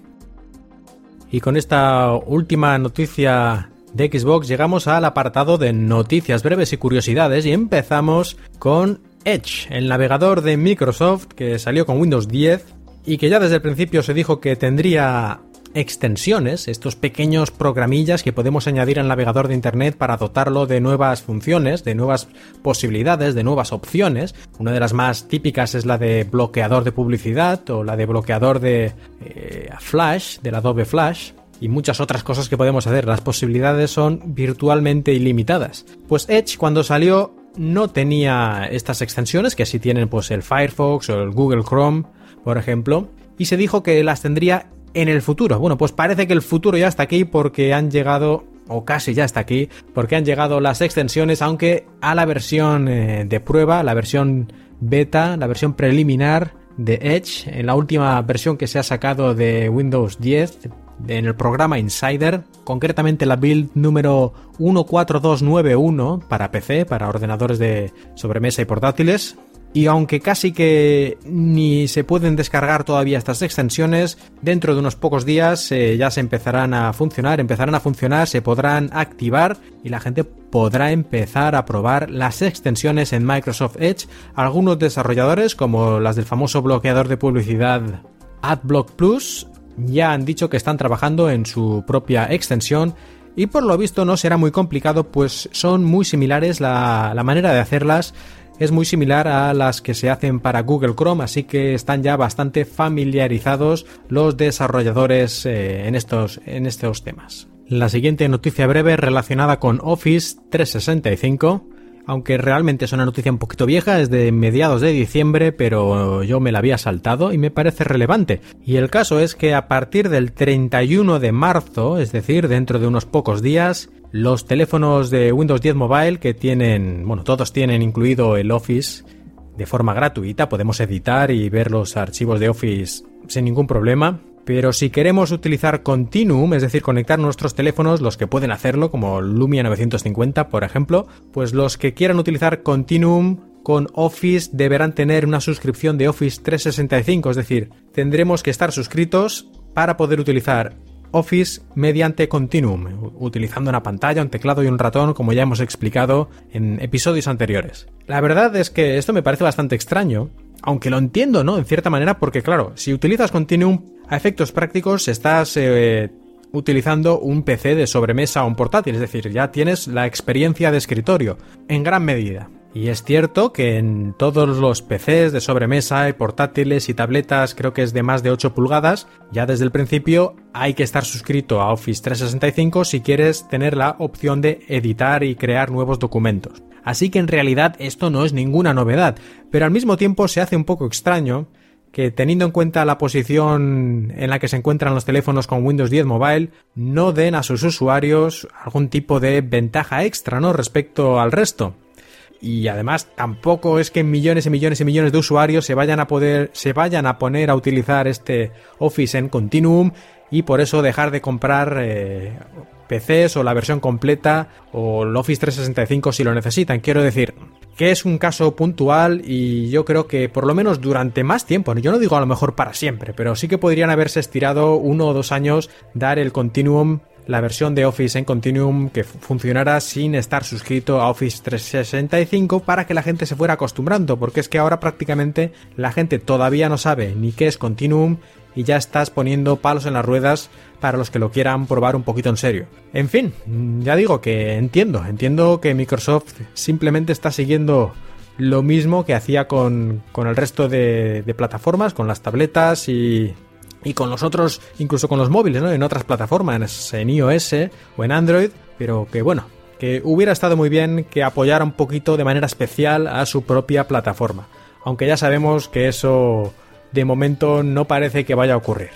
Y con esta última noticia de Xbox llegamos al apartado de noticias breves y curiosidades y empezamos con Edge, el navegador de Microsoft que salió con Windows 10 y que ya desde el principio se dijo que tendría extensiones, estos pequeños programillas que podemos añadir al navegador de Internet para dotarlo de nuevas funciones, de nuevas posibilidades, de nuevas opciones. Una de las más típicas es la de bloqueador de publicidad o la de bloqueador de eh, Flash, del Adobe Flash. Y muchas otras cosas que podemos hacer. Las posibilidades son virtualmente ilimitadas. Pues Edge cuando salió no tenía estas extensiones que sí tienen pues el Firefox o el Google Chrome, por ejemplo, y se dijo que las tendría en el futuro. Bueno, pues parece que el futuro ya está aquí porque han llegado o casi ya está aquí, porque han llegado las extensiones, aunque a la versión eh, de prueba, la versión beta, la versión preliminar de Edge, en la última versión que se ha sacado de Windows 10, en el programa Insider, concretamente la build número 14291 para PC, para ordenadores de sobremesa y portátiles. Y aunque casi que ni se pueden descargar todavía estas extensiones, dentro de unos pocos días eh, ya se empezarán a funcionar, empezarán a funcionar, se podrán activar y la gente podrá empezar a probar las extensiones en Microsoft Edge. Algunos desarrolladores, como las del famoso bloqueador de publicidad AdBlock Plus, ya han dicho que están trabajando en su propia extensión y por lo visto no será muy complicado pues son muy similares la, manera de hacerlas es muy similar a las que se hacen para Google Chrome, así que están ya bastante familiarizados los desarrolladores eh, en, estos, en estos temas. La siguiente noticia breve relacionada con Office 365 aunque realmente es una noticia un poquito vieja, es de mediados de diciembre, pero yo me la había saltado y me parece relevante. Y el caso es que a partir del 31 de marzo, es decir, dentro de unos pocos días, los teléfonos de Windows 10 Mobile que tienen, bueno, todos tienen incluido el Office de forma gratuita, podemos editar y ver los archivos de Office sin ningún problema. Pero si queremos utilizar Continuum, es decir, conectar nuestros teléfonos, los que pueden hacerlo, como Lumia 950, por ejemplo, pues los que quieran utilizar Continuum con Office deberán tener una suscripción de Office 365, es decir, tendremos que estar suscritos para poder utilizar Office mediante Continuum, utilizando una pantalla, un teclado y un ratón, como ya hemos explicado en episodios anteriores. La verdad es que esto me parece bastante extraño, aunque lo entiendo, ¿no? En cierta manera, porque claro, si utilizas Continuum a efectos prácticos estás eh, utilizando un PC de sobremesa o un portátil, es decir, ya tienes la experiencia de escritorio, en gran medida. Y es cierto que en todos los PCs de sobremesa y portátiles y tabletas, creo que es de más de 8 pulgadas, ya desde el principio hay que estar suscrito a Office 365 si quieres tener la opción de editar y crear nuevos documentos. Así que en realidad esto no es ninguna novedad, pero al mismo tiempo se hace un poco extraño que teniendo en cuenta la posición en la que se encuentran los teléfonos con Windows 10 Mobile, no den a sus usuarios algún tipo de ventaja extra, ¿no? respecto al resto. Y además tampoco es que millones y millones y millones de usuarios se vayan a poder, se vayan a poner a utilizar este Office en Continuum y por eso dejar de comprar eh, PCs o la versión completa o el Office 365 si lo necesitan. Quiero decir, que es un caso puntual y yo creo que por lo menos durante más tiempo, yo no digo a lo mejor para siempre, pero sí que podrían haberse estirado uno o dos años dar el Continuum la versión de Office en Continuum que funcionara sin estar suscrito a Office 365 para que la gente se fuera acostumbrando, porque es que ahora prácticamente la gente todavía no sabe ni qué es Continuum y ya estás poniendo palos en las ruedas para los que lo quieran probar un poquito en serio. En fin, ya digo que entiendo, entiendo que Microsoft simplemente está siguiendo lo mismo que hacía con, el resto de, plataformas, con las tabletas y, y con los otros, incluso con los móviles, ¿no? En otras plataformas, en iOS o en Android, pero que bueno, que hubiera estado muy bien que apoyara un poquito de manera especial a su propia plataforma. Aunque ya sabemos que eso de momento no parece que vaya a ocurrir.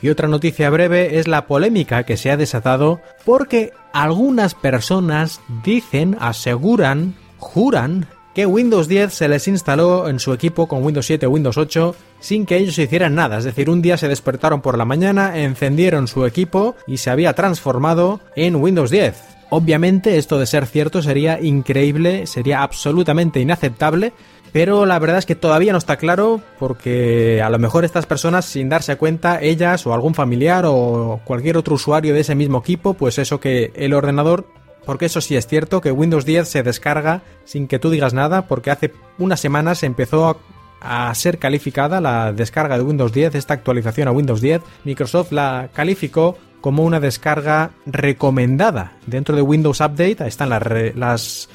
Y otra noticia breve es la polémica que se ha desatado porque algunas personas dicen, aseguran, juran que Windows 10 se les instaló en su equipo con Windows 7 o Windows 8 sin que ellos hicieran nada. Es decir, un día se despertaron por la mañana, encendieron su equipo y se había transformado en Windows 10. Obviamente esto de ser cierto sería increíble, sería absolutamente inaceptable, pero la verdad es que todavía no está claro porque a lo mejor estas personas sin darse cuenta, ellas o algún familiar o cualquier otro usuario de ese mismo equipo, pues eso que el ordenador, porque eso sí es cierto que Windows 10 se descarga sin que tú digas nada porque hace unas semanas empezó a, ser calificada la descarga de Windows 10, esta actualización a Windows 10, Microsoft la calificó como una descarga recomendada. Dentro de Windows Update están las,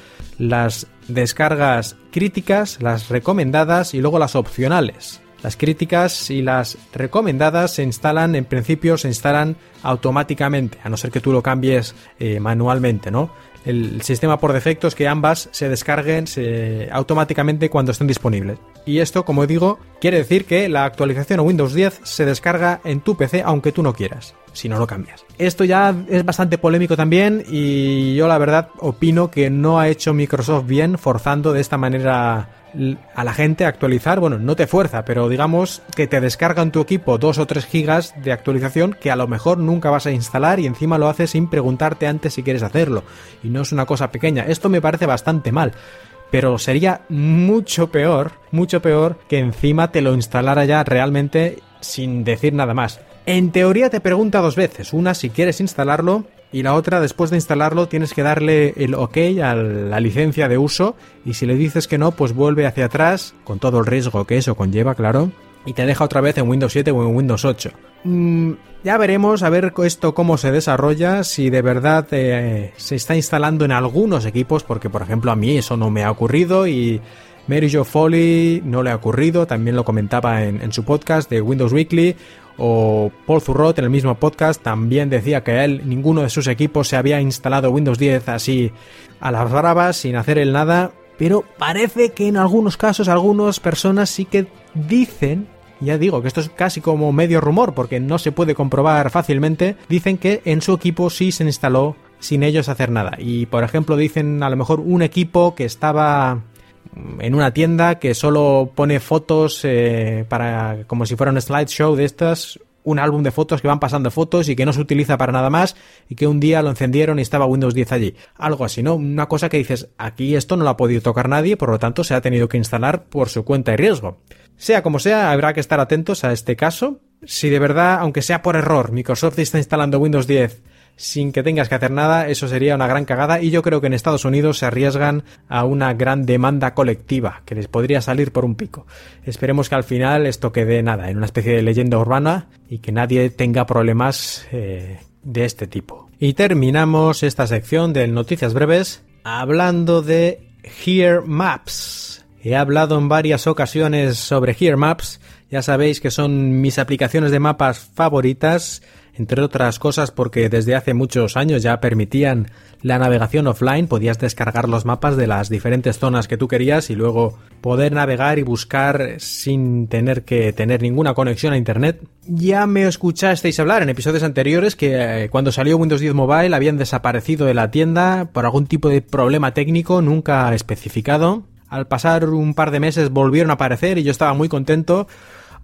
descargas críticas, las recomendadas y luego las opcionales. Las críticas y las recomendadas se instalan, en principio se instalan automáticamente, a no ser que tú lo cambies eh, manualmente, ¿no? El sistema por defecto es que ambas se descarguen automáticamente cuando estén disponibles. Y esto, como digo, quiere decir que la actualización a Windows 10 se descarga en tu PC aunque tú no quieras si no lo cambias. Esto ya es bastante polémico también y yo la verdad opino que no ha hecho Microsoft bien forzando de esta manera a la gente actualizar. Bueno, no te fuerza, pero digamos que te descarga en tu equipo 2 o 3 gigas de actualización que a lo mejor nunca vas a instalar y encima lo haces sin preguntarte antes si quieres hacerlo. Y no es una cosa pequeña. Esto me parece bastante mal pero sería mucho peor, mucho peor que encima te lo instalara ya realmente sin decir nada más. En teoría te pregunta dos veces, una si quieres instalarlo y la otra después de instalarlo tienes que darle el ok a la licencia de uso y si le dices que no pues vuelve hacia atrás con todo el riesgo que eso conlleva, claro, y te deja otra vez en Windows 7 o en Windows 8. Mm, ya veremos a ver esto cómo se desarrolla, si de verdad eh, se está instalando en algunos equipos, porque por ejemplo a mí eso no me ha ocurrido y Mary Jo Foley no le ha ocurrido, también lo comentaba en, su podcast de Windows Weekly, o Paul Zurrot en el mismo podcast también decía que él, ninguno de sus equipos se había instalado Windows 10 así a las bravas, sin hacer el nada, pero parece que en algunos casos algunas personas sí que dicen ya digo que esto es casi como medio rumor porque no se puede comprobar fácilmente, dicen que en su equipo sí se instaló sin ellos hacer nada. Y por ejemplo dicen a lo mejor un equipo que estaba en una tienda que solo pone fotos eh, para como si fuera un slideshow de estas un álbum de fotos que van pasando fotos y que no se utiliza para nada más y que un día lo encendieron y estaba Windows 10 allí. Algo así, ¿no? Una cosa que dices, aquí esto no lo ha podido tocar nadie, por lo tanto se ha tenido que instalar por su cuenta y riesgo. Sea como sea, habrá que estar atentos a este caso. Si de verdad, aunque sea por error, Microsoft está instalando Windows 10 sin que tengas que hacer nada, eso sería una gran cagada y yo creo que en Estados Unidos se arriesgan a una gran demanda colectiva que les podría salir por un pico. Esperemos que al final esto quede nada, en una especie de leyenda urbana y que nadie tenga problemas eh, de este tipo. Y terminamos esta sección de noticias breves hablando de Here Maps. He hablado en varias ocasiones sobre Here Maps, ya sabéis que son mis aplicaciones de mapas favoritas entre otras cosas porque desde hace muchos años ya permitían la navegación offline, podías descargar los mapas de las diferentes zonas que tú querías y luego poder navegar y buscar sin tener que tener ninguna conexión a internet. Ya me escuchasteis hablar en episodios anteriores que eh, cuando salió Windows 10 Mobile habían desaparecido de la tienda por algún tipo de problema técnico nunca especificado. Al pasar un par de meses volvieron a aparecer y yo estaba muy contento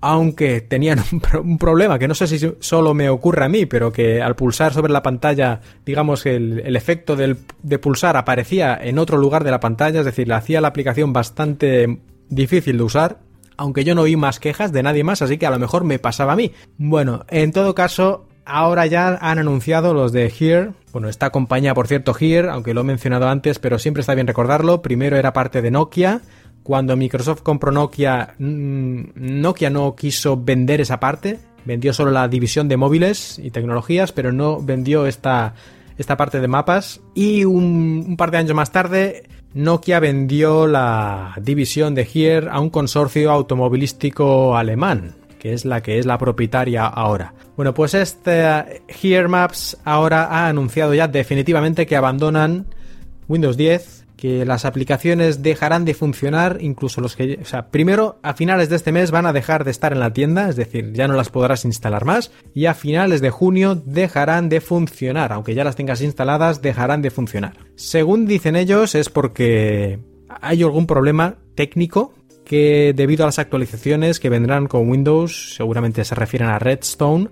aunque tenían un, problema que no sé si solo me ocurre a mí, pero que al pulsar sobre la pantalla, digamos que el, efecto de pulsar aparecía en otro lugar de la pantalla, es decir, le hacía la aplicación bastante difícil de usar, aunque yo no oí más quejas de nadie más, así que a lo mejor me pasaba a mí. Bueno, en todo caso, ahora ya han anunciado los de Here. Bueno, esta compañía, por cierto, Here, aunque lo he mencionado antes, pero siempre está bien recordarlo. Primero era parte de Nokia, cuando Microsoft compró Nokia, mm, Nokia no quiso vender esa parte, vendió solo la división de móviles y tecnologías, pero no vendió esta, esta parte de mapas. Y un, par de años más tarde, Nokia vendió la división de Here a un consorcio automovilístico alemán, que es la que es la propietaria ahora. Bueno, pues este Here Maps ahora ha anunciado ya definitivamente que abandonan Windows 10 que las aplicaciones dejarán de funcionar, incluso los que, o sea, primero a finales de este mes van a dejar de estar en la tienda, es decir, ya no las podrás instalar más, y a finales de junio dejarán de funcionar, aunque ya las tengas instaladas, dejarán de funcionar. Según dicen ellos, es porque hay algún problema técnico que debido a las actualizaciones que vendrán con Windows, seguramente se refieren a Redstone,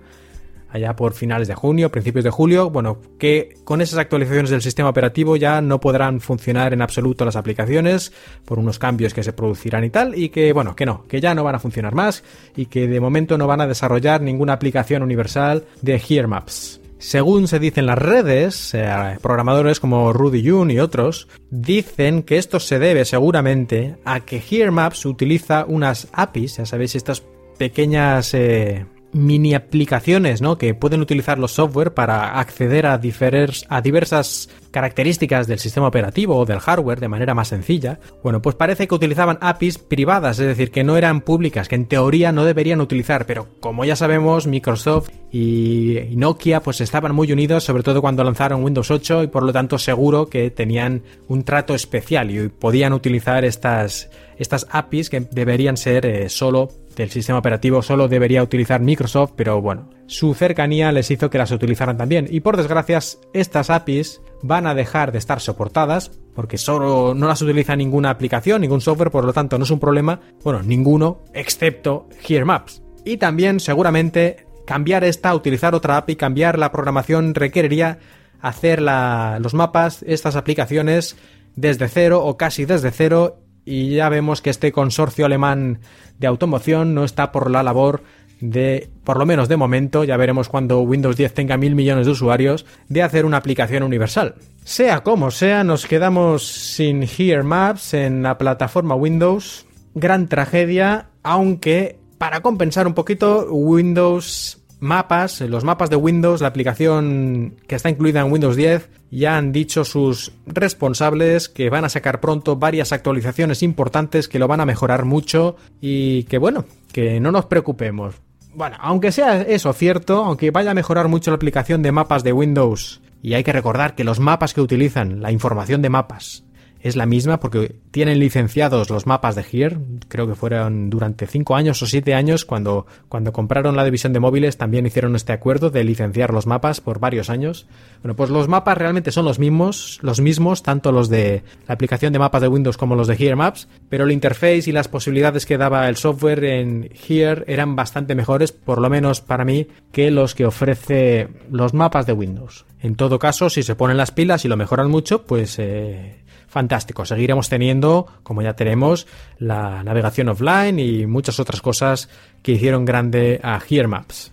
allá por finales de junio, principios de julio, bueno, que con esas actualizaciones del sistema operativo ya no podrán funcionar en absoluto las aplicaciones por unos cambios que se producirán y tal, y que bueno, que no, que ya no van a funcionar más y que de momento no van a desarrollar ninguna aplicación universal de Here Maps. Según se dice en las redes, eh, programadores como Rudy Jun y otros dicen que esto se debe seguramente a que Here Maps utiliza unas APIs, ya sabéis, estas pequeñas eh, mini aplicaciones ¿no? que pueden utilizar los software para acceder a, a diversas características del sistema operativo o del hardware de manera más sencilla, bueno, pues parece que utilizaban APIs privadas, es decir, que no eran públicas, que en teoría no deberían utilizar, pero como ya sabemos, Microsoft y Nokia pues estaban muy unidos, sobre todo cuando lanzaron Windows 8 y por lo tanto seguro que tenían un trato especial y podían utilizar estas, estas APIs que deberían ser eh, solo del sistema operativo solo debería utilizar Microsoft, pero bueno, su cercanía les hizo que las utilizaran también. Y por desgracia, estas APIs van a dejar de estar soportadas porque solo no las utiliza ninguna aplicación, ningún software, por lo tanto no es un problema, bueno, ninguno, excepto Here Maps. Y también seguramente cambiar esta, utilizar otra API, cambiar la programación requeriría hacer los mapas, estas aplicaciones desde cero o casi desde cero y ya vemos que este consorcio alemán de automoción no está por la labor de, por lo menos de momento, ya veremos cuando Windows 10 tenga mil millones de usuarios, de hacer una aplicación universal. Sea como sea, nos quedamos sin Here Maps en la plataforma Windows. Gran tragedia, aunque para compensar un poquito, Windows Mapas, los mapas de Windows, la aplicación que está incluida en Windows 10, ya han dicho sus responsables que van a sacar pronto varias actualizaciones importantes que lo van a mejorar mucho y que bueno, que no nos preocupemos. Bueno, aunque sea eso cierto, aunque vaya a mejorar mucho la aplicación de mapas de Windows, y hay que recordar que los mapas que utilizan, la información de mapas, es la misma porque tienen licenciados los mapas de Here. Creo que fueron durante 5 años o 7 años cuando, cuando compraron la división de móviles también hicieron este acuerdo de licenciar los mapas por varios años. Bueno, pues los mapas realmente son los mismos, los mismos, tanto los de la aplicación de mapas de Windows como los de Here Maps, pero el interface y las posibilidades que daba el software en Here eran bastante mejores, por lo menos para mí, que los que ofrece los mapas de Windows. En todo caso, si se ponen las pilas y lo mejoran mucho, pues eh, fantástico. Seguiremos teniendo, como ya tenemos, la navegación offline y muchas otras cosas que hicieron grande a Here Maps.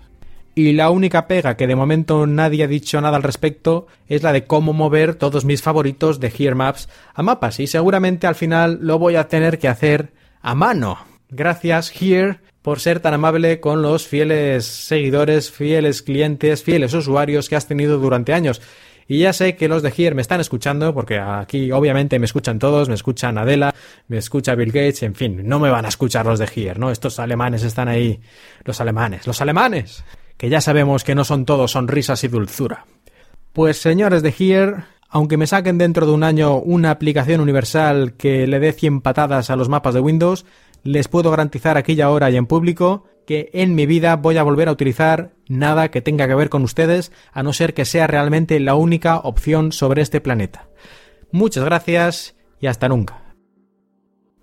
Y la única pega que de momento nadie ha dicho nada al respecto es la de cómo mover todos mis favoritos de Here Maps a mapas. Y seguramente al final lo voy a tener que hacer a mano. Gracias, Here, por ser tan amable con los fieles seguidores, fieles clientes, fieles usuarios que has tenido durante años. Y ya sé que los de Here me están escuchando, porque aquí obviamente me escuchan todos, me escuchan Adela, me escucha Bill Gates, en fin, no me van a escuchar los de Here, ¿no? Estos alemanes están ahí, los alemanes, los alemanes, que ya sabemos que no son todos sonrisas y dulzura. Pues señores de Here, aunque me saquen dentro de un año una aplicación universal que le dé 100 patadas a los mapas de Windows, les puedo garantizar aquí y ahora y en público que en mi vida voy a volver a utilizar nada que tenga que ver con ustedes, a no ser que sea realmente la única opción sobre este planeta. Muchas gracias y hasta nunca.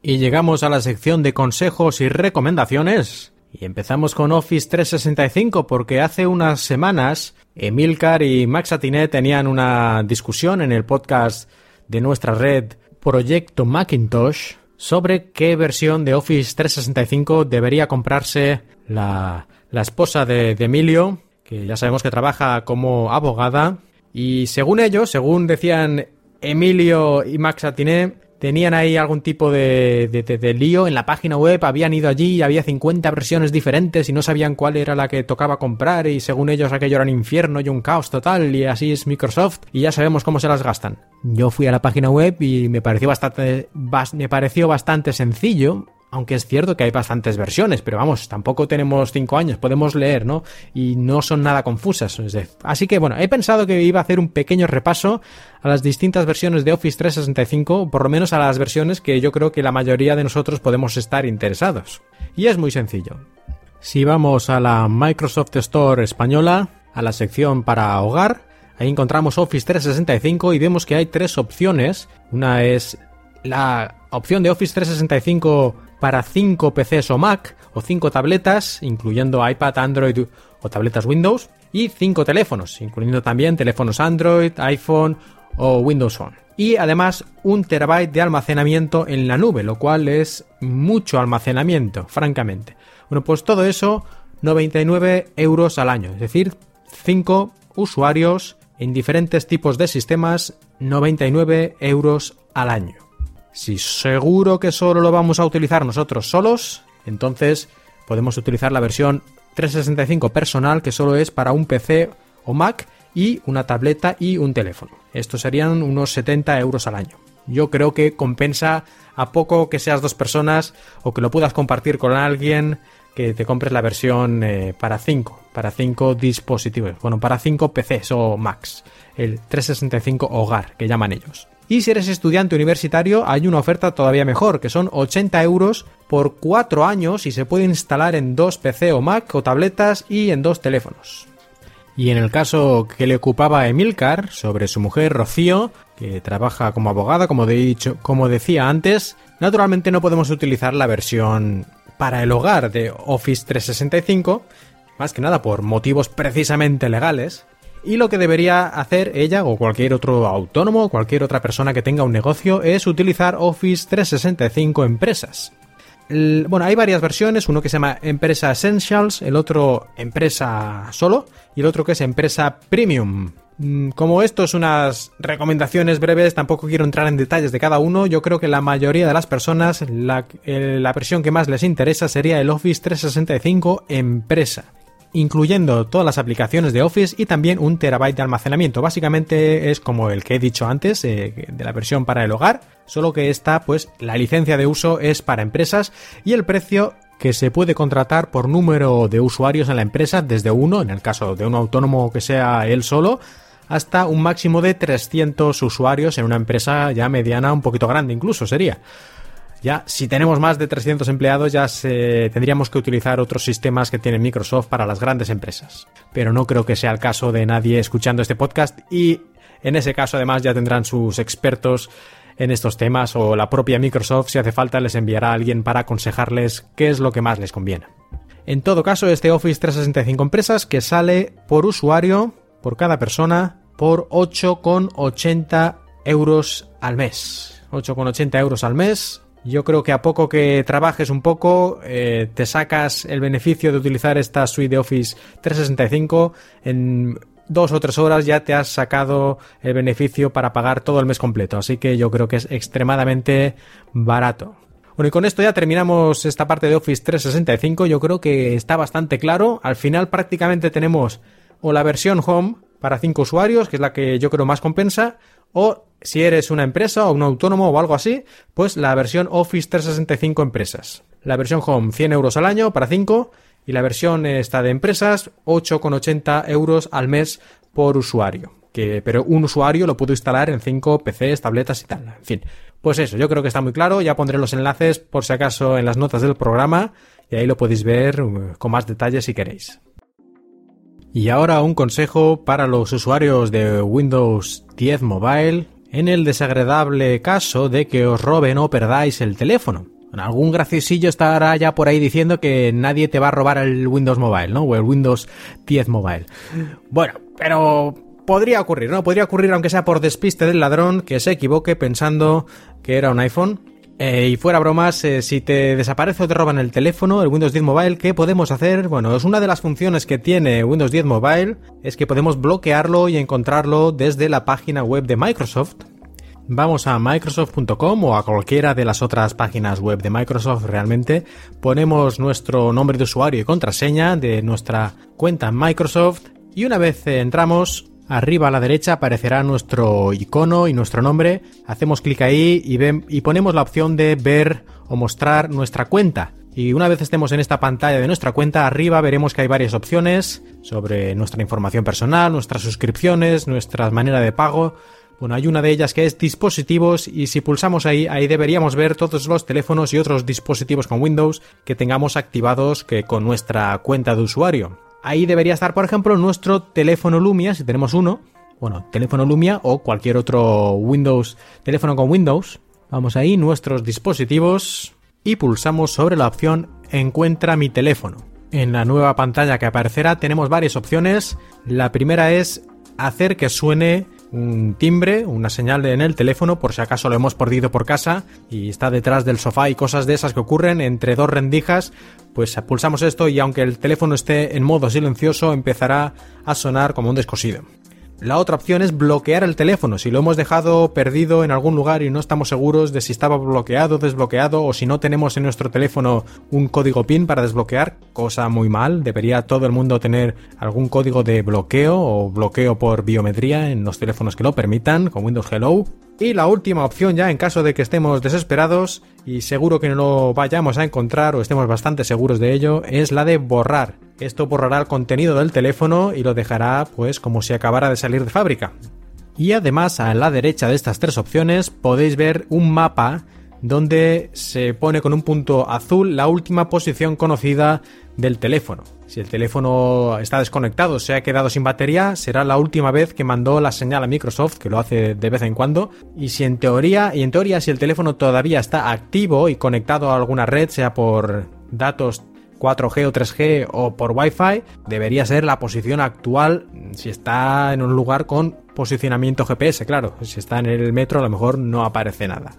Y llegamos a la sección de consejos y recomendaciones. Y empezamos con Office 365 porque hace unas semanas Emilcar y Max Atiné tenían una discusión en el podcast de nuestra red Proyecto Macintosh sobre qué versión de Office 365 debería comprarse la, esposa de, Emilio, que ya sabemos que trabaja como abogada. Y según ellos, según decían Emilio y Max Atiné, tenían ahí algún tipo de, de, lío en la página web, habían ido allí y había 50 versiones diferentes y no sabían cuál era la que tocaba comprar y según ellos aquello era un infierno y un caos total y así es Microsoft y ya sabemos cómo se las gastan. Yo fui a la página web y me pareció bastante, me pareció bastante sencillo aunque es cierto que hay bastantes versiones, pero vamos, tampoco tenemos cinco años, podemos leer, ¿no? Y no son nada confusas. Así que bueno, he pensado que iba a hacer un pequeño repaso a las distintas versiones de Office 365, por lo menos a las versiones que yo creo que la mayoría de nosotros podemos estar interesados. Y es muy sencillo. Si vamos a la Microsoft Store española, a la sección para hogar, ahí encontramos Office 365 y vemos que hay tres opciones. Una es la opción de Office 365 para 5 PCs o Mac o 5 tabletas, incluyendo iPad, Android o tabletas Windows, y 5 teléfonos, incluyendo también teléfonos Android, iPhone o Windows Phone. Y además un terabyte de almacenamiento en la nube, lo cual es mucho almacenamiento, francamente. Bueno, pues todo eso 99 euros al año, es decir, 5 usuarios en diferentes tipos de sistemas, 99 euros al año. Si seguro que solo lo vamos a utilizar nosotros solos, entonces podemos utilizar la versión 365 personal que solo es para un PC o Mac y una tableta y un teléfono. Estos serían unos 70 euros al año. Yo creo que compensa a poco que seas dos personas o que lo puedas compartir con alguien que te compres la versión eh, para 5, para 5 dispositivos, bueno, para 5 PCs o Macs, el 365 hogar que llaman ellos. Y si eres estudiante universitario hay una oferta todavía mejor, que son 80 euros por 4 años y se puede instalar en dos PC o Mac o tabletas y en dos teléfonos. Y en el caso que le ocupaba a Emilcar sobre su mujer Rocío, que trabaja como abogada, como, de dicho, como decía antes, naturalmente no podemos utilizar la versión para el hogar de Office 365, más que nada por motivos precisamente legales, y lo que debería hacer ella o cualquier otro autónomo cualquier otra persona que tenga un negocio es utilizar Office 365 Empresas. bueno, hay varias versiones, uno que se llama Empresa Essentials, el otro Empresa Solo y el otro que es Empresa Premium. Mm, como esto es unas recomendaciones breves, tampoco quiero entrar en detalles de cada uno. Yo creo que la mayoría de las personas, la, eh, la versión que más les interesa sería el Office 365 Empresa incluyendo todas las aplicaciones de Office y también un terabyte de almacenamiento. Básicamente es como el que he dicho antes eh, de la versión para el hogar, solo que esta, pues la licencia de uso es para empresas y el precio que se puede contratar por número de usuarios en la empresa desde uno, en el caso de un autónomo que sea él solo, hasta un máximo de 300 usuarios en una empresa ya mediana, un poquito grande incluso sería. Ya, si tenemos más de 300 empleados, ya tendríamos que utilizar otros sistemas que tiene Microsoft para las grandes empresas. Pero no creo que sea el caso de nadie escuchando este podcast y en ese caso además ya tendrán sus expertos en estos temas o la propia Microsoft si hace falta les enviará a alguien para aconsejarles qué es lo que más les conviene. En todo caso, este Office 365 empresas que sale por usuario, por cada persona, por 8,80 euros al mes. 8,80 euros al mes. Yo creo que a poco que trabajes un poco, eh, te sacas el beneficio de utilizar esta suite de Office 365. En dos o tres horas ya te has sacado el beneficio para pagar todo el mes completo. Así que yo creo que es extremadamente barato. Bueno, y con esto ya terminamos esta parte de Office 365. Yo creo que está bastante claro. Al final prácticamente tenemos o la versión Home para 5 usuarios, que es la que yo creo más compensa, o si eres una empresa o un autónomo o algo así, pues la versión Office 365 empresas. La versión Home 100 euros al año para 5 y la versión esta de empresas 8,80 euros al mes por usuario. Que, pero un usuario lo puedo instalar en 5 PCs, tabletas y tal. En fin, pues eso, yo creo que está muy claro. Ya pondré los enlaces por si acaso en las notas del programa y ahí lo podéis ver uh, con más detalles si queréis. Y ahora un consejo para los usuarios de Windows 10 Mobile en el desagradable caso de que os roben o perdáis el teléfono. Algún graciosillo estará ya por ahí diciendo que nadie te va a robar el Windows Mobile, ¿no? O el Windows 10 Mobile. Bueno, pero podría ocurrir, ¿no? Podría ocurrir aunque sea por despiste del ladrón que se equivoque pensando que era un iPhone eh, y fuera bromas, eh, si te desaparece o te roban el teléfono, el Windows 10 Mobile, ¿qué podemos hacer? Bueno, es una de las funciones que tiene Windows 10 Mobile, es que podemos bloquearlo y encontrarlo desde la página web de Microsoft. Vamos a microsoft.com o a cualquiera de las otras páginas web de Microsoft realmente, ponemos nuestro nombre de usuario y contraseña de nuestra cuenta en Microsoft y una vez entramos Arriba a la derecha aparecerá nuestro icono y nuestro nombre. Hacemos clic ahí y, ponemos la opción de ver o mostrar nuestra cuenta. Y una vez estemos en esta pantalla de nuestra cuenta, arriba veremos que hay varias opciones sobre nuestra información personal, nuestras suscripciones, nuestra manera de pago. Bueno, hay una de ellas que es dispositivos y si pulsamos ahí, ahí deberíamos ver todos los teléfonos y otros dispositivos con Windows que tengamos activados que con nuestra cuenta de usuario. Ahí debería estar, por ejemplo, nuestro teléfono Lumia, si tenemos uno. Bueno, teléfono Lumia o cualquier otro Windows, teléfono con Windows. Vamos ahí, nuestros dispositivos y pulsamos sobre la opción Encuentra mi teléfono. En la nueva pantalla que aparecerá tenemos varias opciones. La primera es hacer que suene un timbre, una señal en el teléfono por si acaso lo hemos perdido por casa y está detrás del sofá y cosas de esas que ocurren entre dos rendijas, pues pulsamos esto y aunque el teléfono esté en modo silencioso empezará a sonar como un descosido. La otra opción es bloquear el teléfono. Si lo hemos dejado perdido en algún lugar y no estamos seguros de si estaba bloqueado, desbloqueado o si no tenemos en nuestro teléfono un código PIN para desbloquear, cosa muy mal. Debería todo el mundo tener algún código de bloqueo o bloqueo por biometría en los teléfonos que lo permitan con Windows Hello. Y la última opción ya en caso de que estemos desesperados y seguro que no lo vayamos a encontrar o estemos bastante seguros de ello es la de borrar. Esto borrará el contenido del teléfono y lo dejará pues como si acabara de salir de fábrica. Y además a la derecha de estas tres opciones podéis ver un mapa donde se pone con un punto azul la última posición conocida del teléfono. Si el teléfono está desconectado, se ha quedado sin batería, será la última vez que mandó la señal a Microsoft, que lo hace de vez en cuando. Y si en teoría, y en teoría si el teléfono todavía está activo y conectado a alguna red, sea por datos 4G o 3G o por Wi-Fi, debería ser la posición actual si está en un lugar con posicionamiento GPS, claro. Si está en el metro a lo mejor no aparece nada.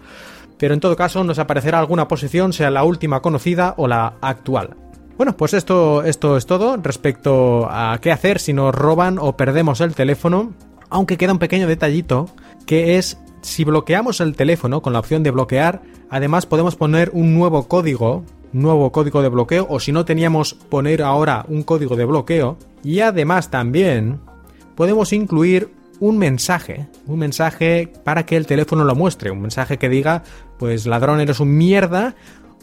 Pero en todo caso nos aparecerá alguna posición, sea la última conocida o la actual. Bueno, pues esto, esto es todo respecto a qué hacer si nos roban o perdemos el teléfono. Aunque queda un pequeño detallito que es si bloqueamos el teléfono con la opción de bloquear, además podemos poner un nuevo código, nuevo código de bloqueo, o si no teníamos poner ahora un código de bloqueo, y además también podemos incluir un mensaje, un mensaje para que el teléfono lo muestre, un mensaje que diga, pues ladrón eres un mierda,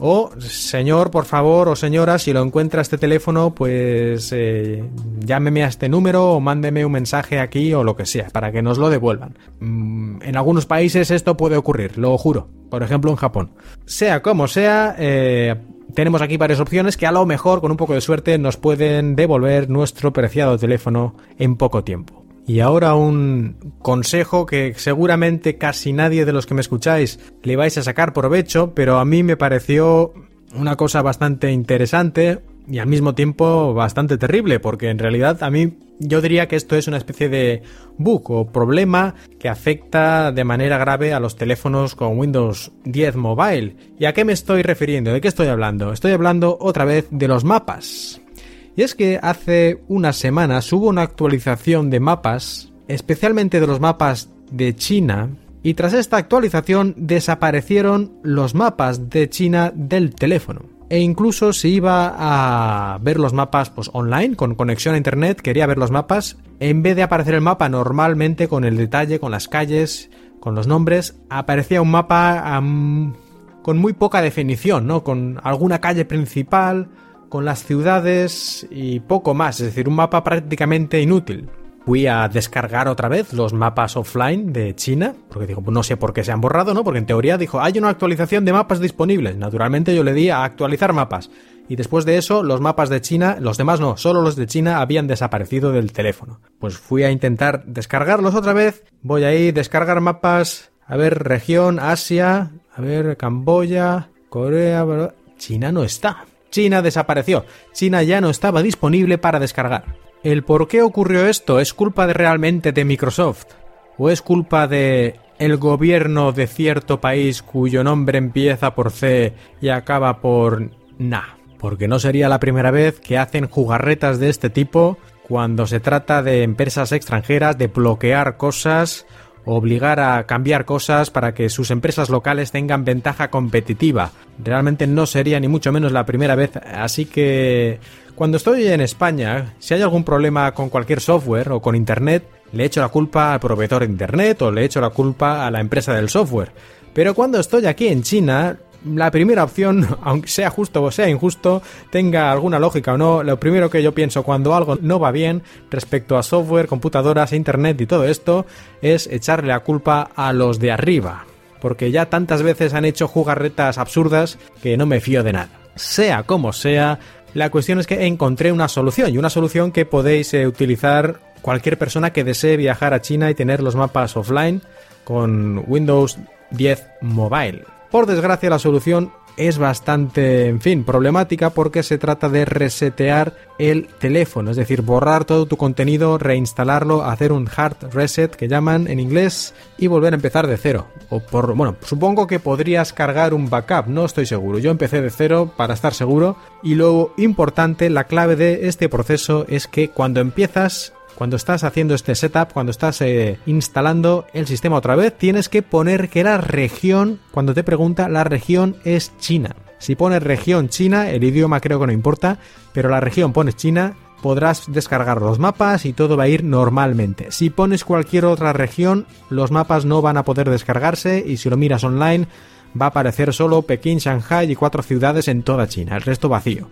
o señor, por favor, o señora, si lo encuentra este teléfono, pues eh, llámeme a este número o mándeme un mensaje aquí o lo que sea, para que nos lo devuelvan. Mm, en algunos países esto puede ocurrir, lo juro. Por ejemplo, en Japón. Sea como sea, eh, tenemos aquí varias opciones que a lo mejor, con un poco de suerte, nos pueden devolver nuestro preciado teléfono en poco tiempo. Y ahora un consejo que seguramente casi nadie de los que me escucháis le vais a sacar provecho, pero a mí me pareció una cosa bastante interesante y al mismo tiempo bastante terrible, porque en realidad a mí yo diría que esto es una especie de bug o problema que afecta de manera grave a los teléfonos con Windows 10 Mobile. ¿Y a qué me estoy refiriendo? ¿De qué estoy hablando? Estoy hablando otra vez de los mapas. Y es que hace unas semanas hubo una actualización de mapas, especialmente de los mapas de China, y tras esta actualización desaparecieron los mapas de China del teléfono. E incluso si iba a ver los mapas pues, online, con conexión a internet, quería ver los mapas, en vez de aparecer el mapa normalmente con el detalle, con las calles, con los nombres, aparecía un mapa con muy poca definición, ¿no? Con alguna calle principal, con las ciudades y poco más, es decir, un mapa prácticamente inútil. Fui a descargar otra vez los mapas offline de China, porque digo, no sé por qué se han borrado, ¿no? Porque en teoría dijo, hay una actualización de mapas disponibles. Naturalmente yo le di a actualizar mapas. Y después de eso, los mapas de China, los demás no, solo los de China habían desaparecido del teléfono. Pues fui a intentar descargarlos otra vez. Voy ahí, descargar mapas, a ver, región, Asia, a ver, Camboya, Corea, China no está. China desapareció. China ya no estaba disponible para descargar. ¿El por qué ocurrió esto es culpa realmente de Microsoft? ¿O es culpa de el gobierno de cierto país cuyo nombre empieza por C y acaba por Na? Porque no sería la primera vez que hacen jugarretas de este tipo cuando se trata de empresas extranjeras de bloquear cosas obligar a cambiar cosas para que sus empresas locales tengan ventaja competitiva. Realmente no sería ni mucho menos la primera vez, así que cuando estoy en España, si hay algún problema con cualquier software o con Internet, le echo la culpa al proveedor de Internet o le echo la culpa a la empresa del software. Pero cuando estoy aquí en China, la primera opción, aunque sea justo o sea injusto, tenga alguna lógica o no, lo primero que yo pienso cuando algo no va bien respecto a software, computadoras, internet y todo esto, es echarle la culpa a los de arriba. Porque ya tantas veces han hecho jugarretas absurdas que no me fío de nada. Sea como sea, la cuestión es que encontré una solución y una solución que podéis eh, utilizar cualquier persona que desee viajar a China y tener los mapas offline con Windows 10 Mobile. Por desgracia la solución es bastante, en fin, problemática porque se trata de resetear el teléfono, es decir, borrar todo tu contenido, reinstalarlo, hacer un hard reset que llaman en inglés y volver a empezar de cero. O por, bueno, supongo que podrías cargar un backup, no estoy seguro. Yo empecé de cero para estar seguro y lo importante, la clave de este proceso es que cuando empiezas cuando estás haciendo este setup, cuando estás eh, instalando el sistema otra vez, tienes que poner que la región, cuando te pregunta, la región es China. Si pones región China, el idioma creo que no importa, pero la región pones China, podrás descargar los mapas y todo va a ir normalmente. Si pones cualquier otra región, los mapas no van a poder descargarse y si lo miras online va a aparecer solo Pekín, Shanghai y cuatro ciudades en toda China, el resto vacío.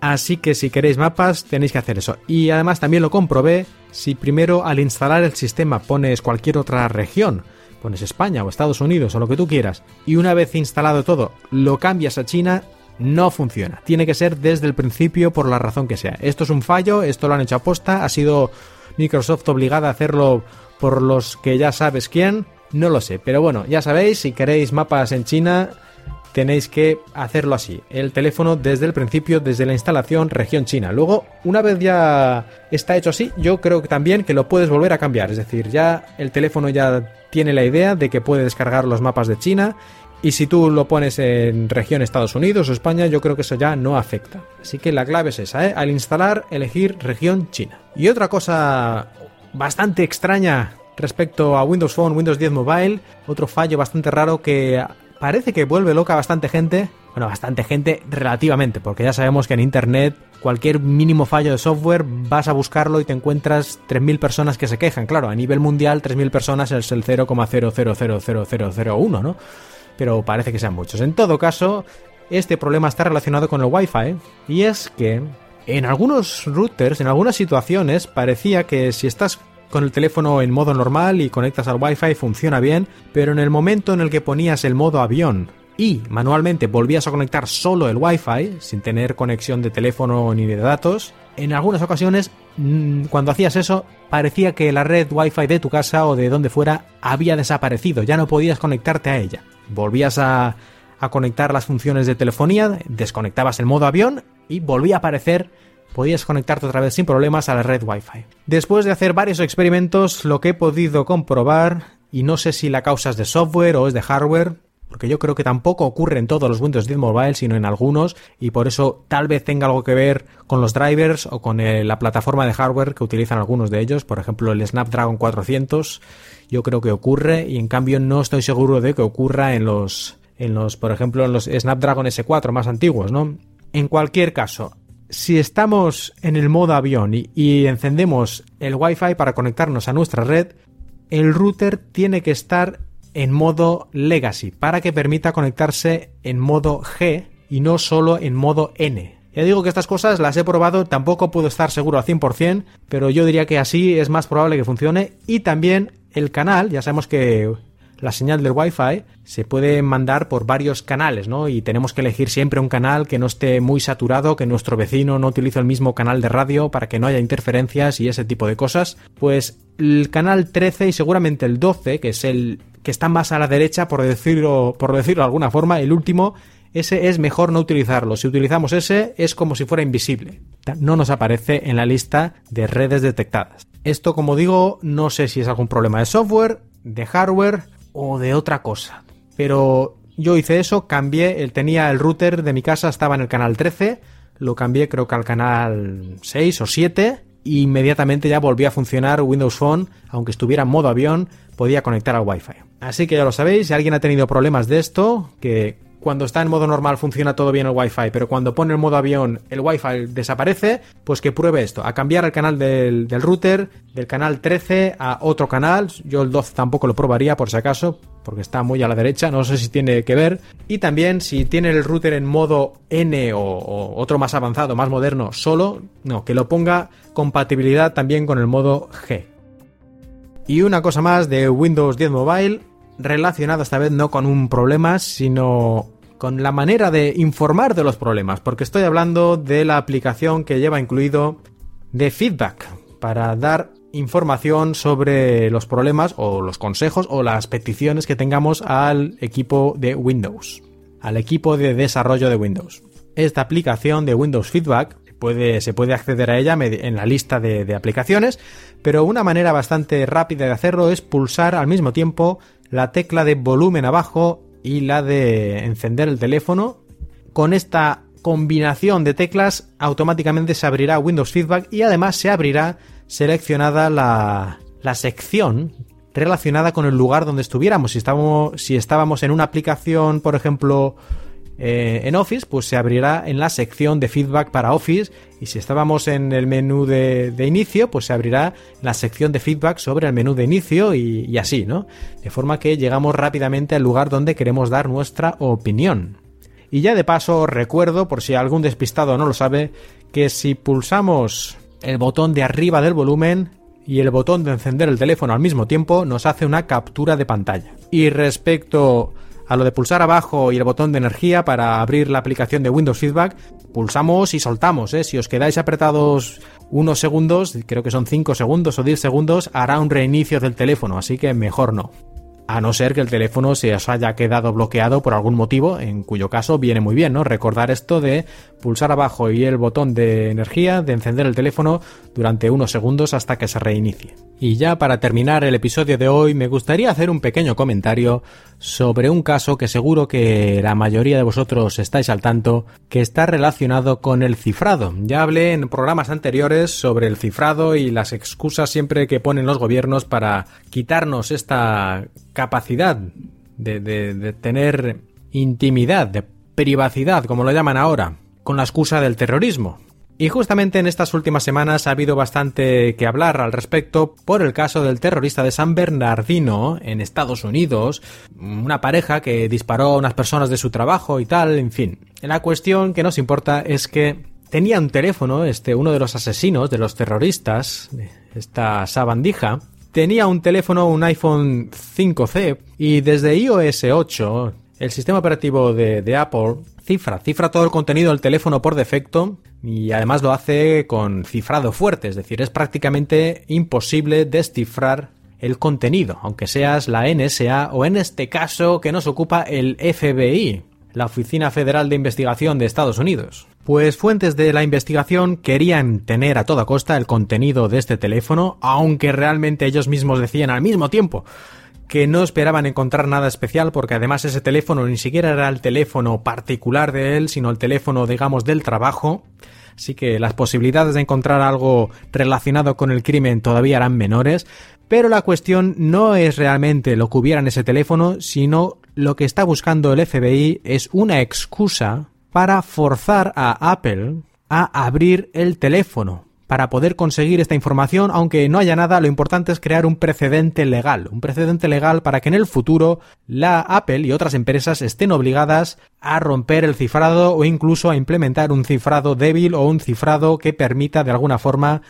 Así que si queréis mapas tenéis que hacer eso. Y además también lo comprobé si primero al instalar el sistema pones cualquier otra región, pones España o Estados Unidos o lo que tú quieras, y una vez instalado todo lo cambias a China, no funciona. Tiene que ser desde el principio por la razón que sea. Esto es un fallo, esto lo han hecho a posta, ha sido Microsoft obligada a hacerlo por los que ya sabes quién, no lo sé. Pero bueno, ya sabéis, si queréis mapas en China, tenéis que hacerlo así. El teléfono desde el principio, desde la instalación región China. Luego, una vez ya está hecho así, yo creo que también que lo puedes volver a cambiar. Es decir, ya el teléfono ya tiene la idea de que puede descargar los mapas de China. Y si tú lo pones en región Estados Unidos o España, yo creo que eso ya no afecta. Así que la clave es esa, ¿eh? al instalar, elegir región China. Y otra cosa bastante extraña respecto a Windows Phone, Windows 10 Mobile, otro fallo bastante raro que parece que vuelve loca bastante gente. Bueno, bastante gente relativamente, porque ya sabemos que en Internet cualquier mínimo fallo de software vas a buscarlo y te encuentras 3.000 personas que se quejan. Claro, a nivel mundial 3.000 personas es el 0,000001, ¿no? Pero parece que sean muchos. En todo caso, este problema está relacionado con el Wi-Fi y es que en algunos routers, en algunas situaciones, parecía que si estás con el teléfono en modo normal y conectas al Wi-Fi funciona bien, pero en el momento en el que ponías el modo avión y manualmente volvías a conectar solo el Wi-Fi, sin tener conexión de teléfono ni de datos, en algunas ocasiones, mm, cuando hacías eso, parecía que la red Wi-Fi de tu casa o de donde fuera había desaparecido, ya no podías conectarte a ella. Volvías a, a conectar las funciones de telefonía, desconectabas el modo avión y volvía a aparecer podías conectarte otra vez sin problemas a la red Wi-Fi. Después de hacer varios experimentos, lo que he podido comprobar, y no sé si la causa es de software o es de hardware, porque yo creo que tampoco ocurre en todos los Windows 10 Mobile, sino en algunos, y por eso tal vez tenga algo que ver con los drivers o con eh, la plataforma de hardware que utilizan algunos de ellos, por ejemplo el Snapdragon 400, yo creo que ocurre, y en cambio no estoy seguro de que ocurra en los, en los, por ejemplo, en los Snapdragon S4 más antiguos, ¿no? En cualquier caso, si estamos en el modo avión y, encendemos el Wi-Fi para conectarnos a nuestra red, el router tiene que estar en modo Legacy para que permita conectarse en modo G y no solo en modo N. Ya digo que estas cosas las he probado, tampoco puedo estar seguro al 100%, pero yo diría que así es más probable que funcione. Y también el canal, ya sabemos que la señal del Wi-Fi se puede mandar por varios canales, ¿no? Y tenemos que elegir siempre un canal que no esté muy saturado, que nuestro vecino no utilice el mismo canal de radio para que no haya interferencias y ese tipo de cosas. Pues el canal 13 y seguramente el 12, que es el que está más a la derecha, por decirlo, por decirlo de alguna forma, el último, ese es mejor no utilizarlo. Si utilizamos ese, es como si fuera invisible. No nos aparece en la lista de redes detectadas. Esto, como digo, no sé si es algún problema de software, de hardware o de otra cosa. Pero yo hice eso, cambié, tenía el router de mi casa, estaba en el canal 13, lo cambié creo que al canal 6 o 7 e inmediatamente ya volvió a funcionar Windows Phone, aunque estuviera en modo avión, podía conectar al Wi-Fi. Así que ya lo sabéis, si alguien ha tenido problemas de esto, que cuando está en modo normal funciona todo bien el Wi-Fi, pero cuando pone el modo avión el Wi-Fi desaparece, pues que pruebe esto, a cambiar el canal del, router del canal 13 a otro canal, yo el 12 tampoco lo probaría por si acaso, porque está muy a la derecha, no sé si tiene que ver, y también si tiene el router en modo N o, o otro más avanzado, más moderno, solo, no, que lo ponga compatibilidad también con el modo G. Y una cosa más de Windows 10 Mobile, relacionado esta vez no con un problema, sino con la manera de informar de los problemas, porque estoy hablando de la aplicación que lleva incluido de feedback para dar información sobre los problemas o los consejos o las peticiones que tengamos al equipo de Windows, al equipo de desarrollo de Windows. Esta aplicación de Windows Feedback puede, se puede acceder a ella en la lista de, de aplicaciones, pero una manera bastante rápida de hacerlo es pulsar al mismo tiempo la tecla de volumen abajo y la de encender el teléfono. Con esta combinación de teclas automáticamente se abrirá Windows Feedback y además se abrirá seleccionada la, la sección relacionada con el lugar donde estuviéramos. Si si estábamos en una aplicación, por ejemplo, eh, en Office, pues se abrirá en la sección de feedback para Office y si estábamos en el menú de, de inicio, pues se abrirá la sección de feedback sobre el menú de inicio y, y así, ¿no? De forma que llegamos rápidamente al lugar donde queremos dar nuestra opinión. Y ya de paso recuerdo, por si algún despistado no lo sabe, que si pulsamos el botón de arriba del volumen y el botón de encender el teléfono al mismo tiempo, nos hace una captura de pantalla. Y respecto a lo de pulsar abajo y el botón de energía para abrir la aplicación de Windows Feedback, pulsamos y soltamos. ¿eh? Si os quedáis apretados unos segundos, creo que son 5 segundos o 10 segundos, hará un reinicio del teléfono, así que mejor no. a no ser que el teléfono se os haya quedado bloqueado por algún motivo, en cuyo caso viene muy bien, ¿no? Recordar esto de pulsar abajo y el botón de energía, de encender el teléfono durante unos segundos hasta que se reinicie. Y ya para terminar el episodio de hoy me gustaría hacer un pequeño comentario sobre un caso que seguro que la mayoría de vosotros estáis al tanto, que está relacionado con el cifrado. Ya hablé en programas anteriores sobre el cifrado y las excusas siempre que ponen los gobiernos para quitarnos esta capacidad de, tener intimidad, de privacidad, como lo llaman ahora, con la excusa del terrorismo. Y justamente en estas últimas semanas ha habido bastante que hablar al respecto por el caso del terrorista de San Bernardino en Estados Unidos, una pareja que disparó a unas personas de su trabajo y tal, en fin. La cuestión que nos importa es que tenía un teléfono, este, uno de los asesinos, de los terroristas, esta sabandija, tenía un teléfono, un iPhone 5C, y desde iOS 8, el sistema operativo de, Apple cifra, cifra todo el contenido del teléfono por defecto y además lo hace con cifrado fuerte, es decir, es prácticamente imposible descifrar el contenido, aunque seas la NSA o en este caso que nos ocupa el FBI, la Oficina Federal de Investigación de Estados Unidos. Pues fuentes de la investigación querían tener a toda costa el contenido de este teléfono, aunque realmente ellos mismos decían al mismo tiempo que no esperaban encontrar nada especial porque además ese teléfono ni siquiera era el teléfono particular de él, sino el teléfono, digamos, del trabajo. Así que las posibilidades de encontrar algo relacionado con el crimen todavía eran menores. Pero la cuestión no es realmente lo que hubiera en ese teléfono, sino lo que está buscando el FBI es una excusa para forzar a Apple a abrir el teléfono. Para poder conseguir esta información, aunque no haya nada, lo importante es crear un precedente legal, un precedente legal para que en el futuro la Apple y otras empresas estén obligadas a romper el cifrado o incluso a implementar un cifrado débil o un cifrado que permita de alguna forma,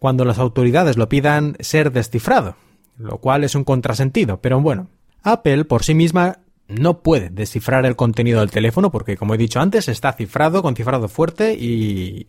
cuando las autoridades lo pidan, ser descifrado, lo cual es un contrasentido, pero bueno, Apple por sí misma no puede descifrar el contenido del teléfono porque, como he dicho antes, está cifrado con cifrado fuerte y,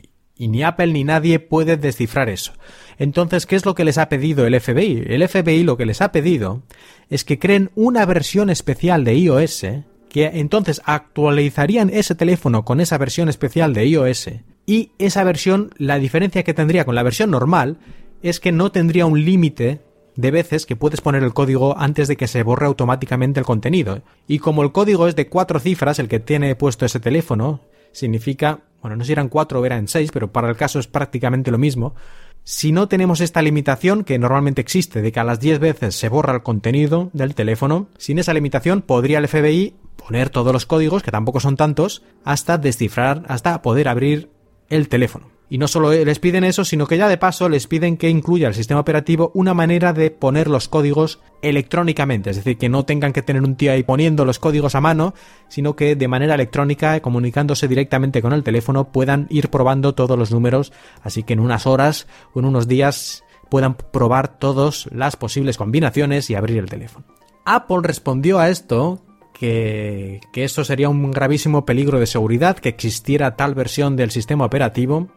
ni Apple ni nadie puede descifrar eso. Entonces, ¿qué es lo que les ha pedido el FBI? El FBI lo que les ha pedido es que creen una versión especial de iOS que entonces actualizarían ese teléfono con esa versión especial de iOS y esa versión, la diferencia que tendría con la versión normal es que no tendría un límite de veces que puedes poner el código antes de que se borre automáticamente el contenido. Y como el código es de cuatro cifras, el que tiene puesto ese teléfono, significa, bueno, no sé si eran cuatro o eran seis, pero para el caso es prácticamente lo mismo. Si no tenemos esta limitación que normalmente existe de que a las 10 veces se borra el contenido del teléfono, sin esa limitación podría el FBI poner todos los códigos, que tampoco son tantos, hasta descifrar, hasta poder abrir el teléfono. Y no solo les piden eso, sino que ya de paso les piden que incluya el sistema operativo una manera de poner los códigos electrónicamente, es decir, que no tengan que tener un tío ahí poniendo los códigos a mano, sino que de manera electrónica, comunicándose directamente con el teléfono, puedan ir probando todos los números, así que en unas horas o en unos días puedan probar todas las posibles combinaciones y abrir el teléfono. Apple respondió a esto que, que eso sería un gravísimo peligro de seguridad que existiera tal versión del sistema operativo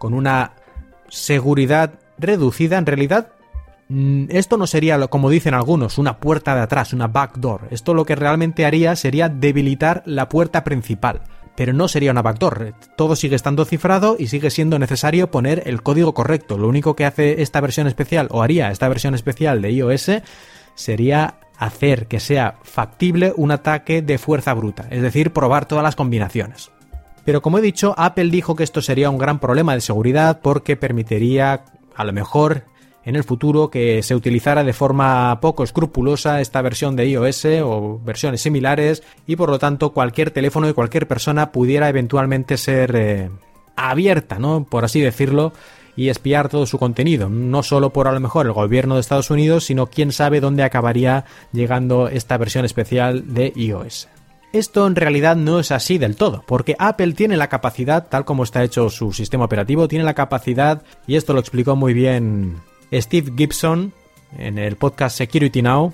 con una seguridad reducida, en realidad mm, esto no sería, como dicen algunos, una puerta de atrás, una backdoor. Esto lo que realmente haría sería debilitar la puerta principal. Pero no sería una backdoor. Todo sigue estando cifrado y sigue siendo necesario poner el código correcto. Lo único que hace esta versión especial, o haría esta versión especial de iOS, sería hacer que sea factible un ataque de fuerza bruta. Es decir, probar todas las combinaciones. Pero como he dicho, Apple dijo que esto sería un gran problema de seguridad porque permitiría, a lo mejor, en el futuro que se utilizara de forma poco escrupulosa esta versión de iOS o versiones similares y por lo tanto cualquier teléfono de cualquier persona pudiera eventualmente ser eh, abierta, ¿no? Por así decirlo, y espiar todo su contenido, no solo por a lo mejor el gobierno de Estados Unidos, sino quién sabe dónde acabaría llegando esta versión especial de iOS. Esto en realidad no es así del todo, porque Apple tiene la capacidad, tal como está hecho su sistema operativo, tiene la capacidad, y esto lo explicó muy bien Steve Gibson en el podcast Security Now,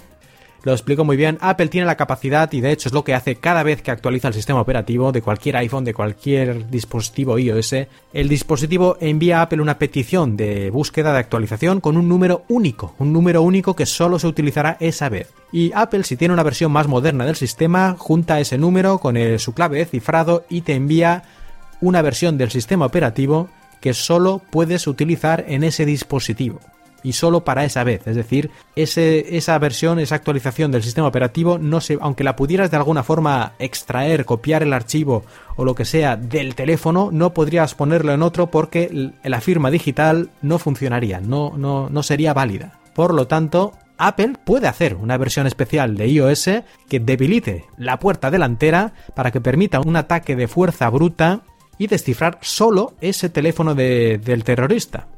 lo explico muy bien. Apple tiene la capacidad, y de hecho es lo que hace cada vez que actualiza el sistema operativo de cualquier iPhone, de cualquier dispositivo iOS, el dispositivo envía a Apple una petición de búsqueda de actualización con un número único, un número único que solo se utilizará esa vez. Y Apple, si tiene una versión más moderna del sistema, junta ese número con su clave de cifrado y te envía una versión del sistema operativo que solo puedes utilizar en ese dispositivo y solo para esa vez. Es decir, esa versión, esa actualización del sistema operativo, no se, aunque la pudieras de alguna forma extraer, copiar el archivo o lo que sea del teléfono, no podrías ponerlo en otro porque la firma digital no funcionaría, no, no, no sería válida. Por lo tanto, Apple puede hacer una versión especial de iOS que debilite la puerta delantera para que permita un ataque de fuerza bruta y descifrar solo ese teléfono del terrorista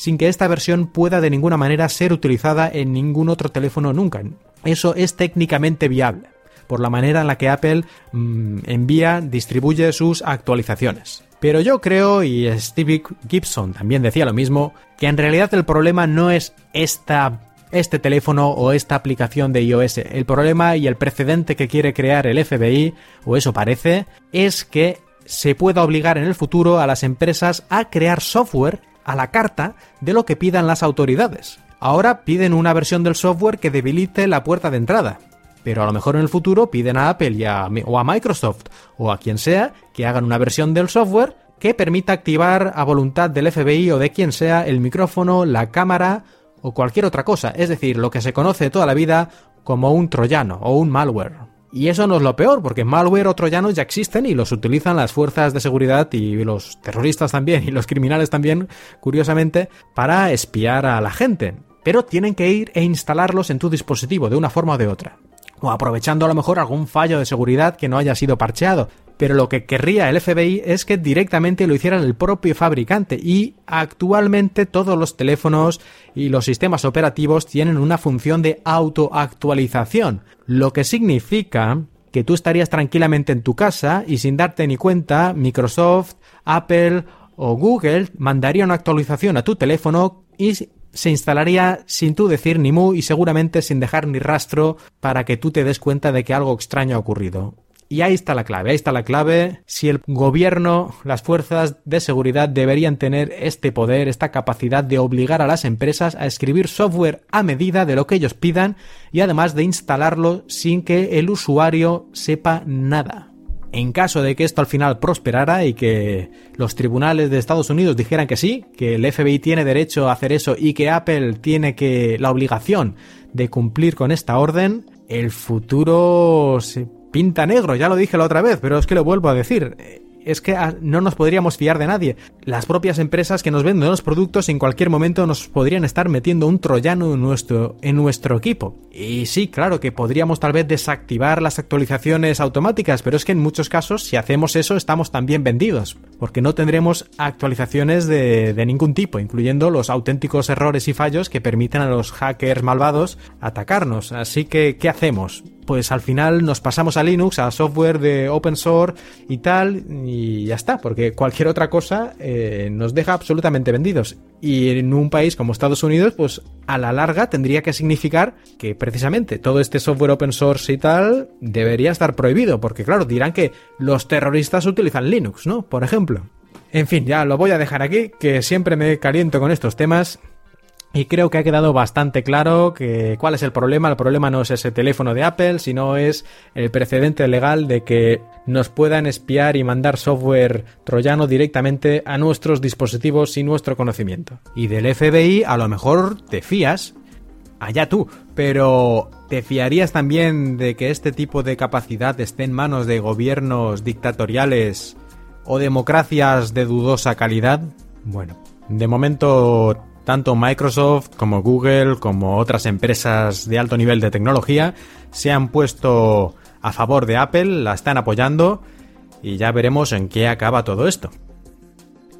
sin que esta versión pueda de ninguna manera ser utilizada en ningún otro teléfono nunca. Eso es técnicamente viable, por la manera en la que Apple mm, envía, distribuye sus actualizaciones. Pero yo creo, y Steve Gibson también decía lo mismo, que en realidad el problema no es esta este teléfono o esta aplicación de iOS. El problema y el precedente que quiere crear el FBI, o eso parece, es que se pueda obligar en el futuro a las empresas a crear software a la carta de lo que pidan las autoridades. Ahora piden una versión del software que debilite la puerta de entrada, pero a lo mejor en el futuro piden a Apple o a Microsoft o a quien sea que hagan una versión del software que permita activar a voluntad del FBI o de quien sea el micrófono, la cámara o cualquier otra cosa, es decir, lo que se conoce toda la vida como un troyano o un malware. Y eso no es lo peor, porque malware o troyanos ya existen y los utilizan las fuerzas de seguridad y los terroristas también y los criminales también, curiosamente, para espiar a la gente. Pero tienen que ir e instalarlos en tu dispositivo de una forma o de otra. O aprovechando a lo mejor algún fallo de seguridad que no haya sido parcheado pero lo que querría el FBI es que directamente lo hiciera el propio fabricante y actualmente todos los teléfonos y los sistemas operativos tienen una función de autoactualización, lo que significa que tú estarías tranquilamente en tu casa y sin darte ni cuenta Microsoft, Apple o Google mandaría una actualización a tu teléfono y se instalaría sin tú decir ni mu y seguramente sin dejar ni rastro para que tú te des cuenta de que algo extraño ha ocurrido. Y ahí está la clave, ahí está la clave. Si el gobierno, las fuerzas de seguridad deberían tener este poder, esta capacidad de obligar a las empresas a escribir software a medida de lo que ellos pidan y además de instalarlo sin que el usuario sepa nada. En caso de que esto al final prosperara y que los tribunales de Estados Unidos dijeran que sí, que el FBI tiene derecho a hacer eso y que Apple tiene que la obligación de cumplir con esta orden, el futuro se pinta negro, ya lo dije la otra vez, pero es que lo vuelvo a decir es que ah, no nos podríamos fiar de nadie. Las propias empresas que nos venden los productos en cualquier momento nos podrían estar metiendo un troyano en nuestro, en nuestro equipo. Y sí, claro que podríamos tal vez desactivar las actualizaciones automáticas, pero es que en muchos casos si hacemos eso estamos también vendidos, porque no tendremos actualizaciones de, de ningún tipo, incluyendo los auténticos errores y fallos que permiten a los hackers malvados atacarnos. Así que, ¿qué hacemos? Pues al final nos pasamos a Linux, a software de open source y tal, y ya está, porque cualquier otra cosa eh, nos deja absolutamente vendidos. Y en un país como Estados Unidos, pues a la larga tendría que significar que precisamente todo este software open source y tal debería estar prohibido, porque claro, dirán que los terroristas utilizan Linux, ¿no? Por ejemplo. En fin, ya lo voy a dejar aquí, que siempre me caliento con estos temas y creo que ha quedado bastante claro que cuál es el problema. El problema no es ese teléfono de Apple, sino es el precedente legal de que nos puedan espiar y mandar software troyano directamente a nuestros dispositivos sin nuestro conocimiento. Y del FBI a lo mejor te fías, allá tú, pero ¿te fiarías también de que este tipo de capacidad esté en manos de gobiernos dictatoriales o democracias de dudosa calidad? Bueno, de momento tanto Microsoft como Google como otras empresas de alto nivel de tecnología se han puesto a favor de Apple, la están apoyando y ya veremos en qué acaba todo esto.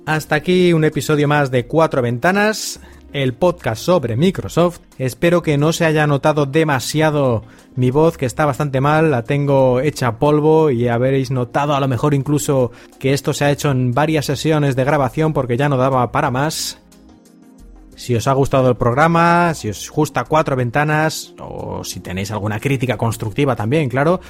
Hasta aquí un episodio más de Cuatro Ventanas, el podcast sobre Microsoft. Espero que no se haya notado demasiado mi voz, que está bastante mal, la tengo hecha polvo y habréis notado a lo mejor incluso que esto se ha hecho en varias sesiones de grabación porque ya no daba para más. Si os ha gustado el programa, si os gusta Cuatro Ventanas, o si tenéis alguna crítica constructiva también, claro.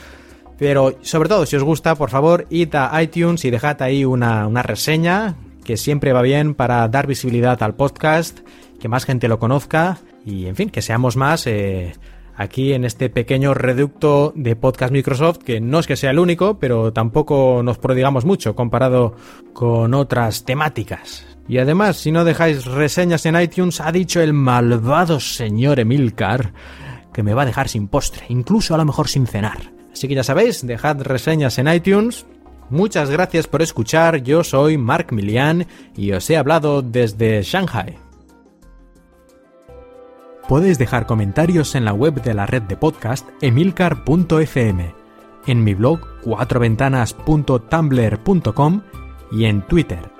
Pero sobre todo, si os gusta, por favor, id a iTunes y dejad ahí una, una reseña, que siempre va bien para dar visibilidad al podcast, que más gente lo conozca y, en fin, que seamos más eh, aquí en este pequeño reducto de podcast Microsoft, que no es que sea el único, pero tampoco nos prodigamos mucho comparado con otras temáticas. Y además, si no dejáis reseñas en iTunes, ha dicho el malvado señor Emilcar que me va a dejar sin postre, incluso a lo mejor sin cenar. Así que ya sabéis, dejad reseñas en iTunes. Muchas gracias por escuchar, yo soy Mark Milian y os he hablado desde Shanghai. Podéis dejar comentarios en la web de la red de podcast emilcar.fm, en mi blog cuatroventanas.tumblr.com y en Twitter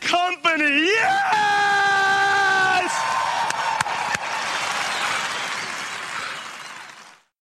company. Yeah!